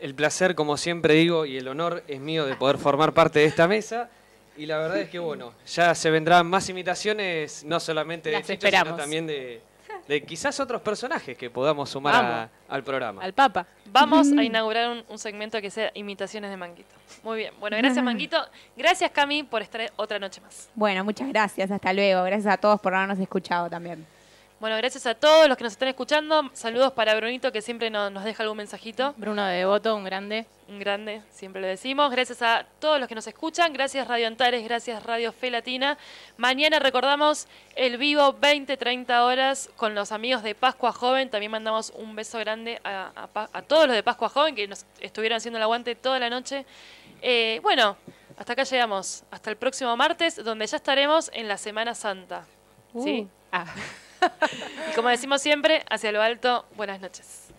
Speaker 4: El placer, como siempre digo, y el honor es mío de poder formar parte de esta mesa. Y la verdad es que, bueno, ya se vendrán más imitaciones, no solamente de Chicho, sino también de, de quizás otros personajes que podamos sumar a- al programa.
Speaker 3: Al Papa.
Speaker 2: Vamos a [laughs] inaugurar un, un segmento que sea imitaciones de Manguito. Muy bien. Bueno, gracias, Manguito. Gracias, Cami, por estar otra noche más.
Speaker 5: Bueno, muchas gracias. Hasta luego. Gracias a todos por habernos escuchado también.
Speaker 2: Bueno, gracias a todos los que nos están escuchando. Saludos para Brunito, que siempre no- nos deja algún mensajito.
Speaker 3: Bruno de Devoto, un grande.
Speaker 2: Un grande, siempre lo decimos. Gracias a todos los que nos escuchan. Gracias Radio Antares, gracias Radio Fe Latina. Mañana recordamos el vivo 20-30 horas con los amigos de Pascua Joven. También mandamos un beso grande a, a a todos los de Pascua Joven que nos estuvieron haciendo el aguante toda la noche. Eh, bueno, hasta acá llegamos. Hasta el próximo martes, donde ya estaremos en la Semana Santa. ¿Sí?
Speaker 3: Uh. Ah. [laughs] [laughs]
Speaker 2: Y como decimos siempre, hacia lo alto, buenas noches.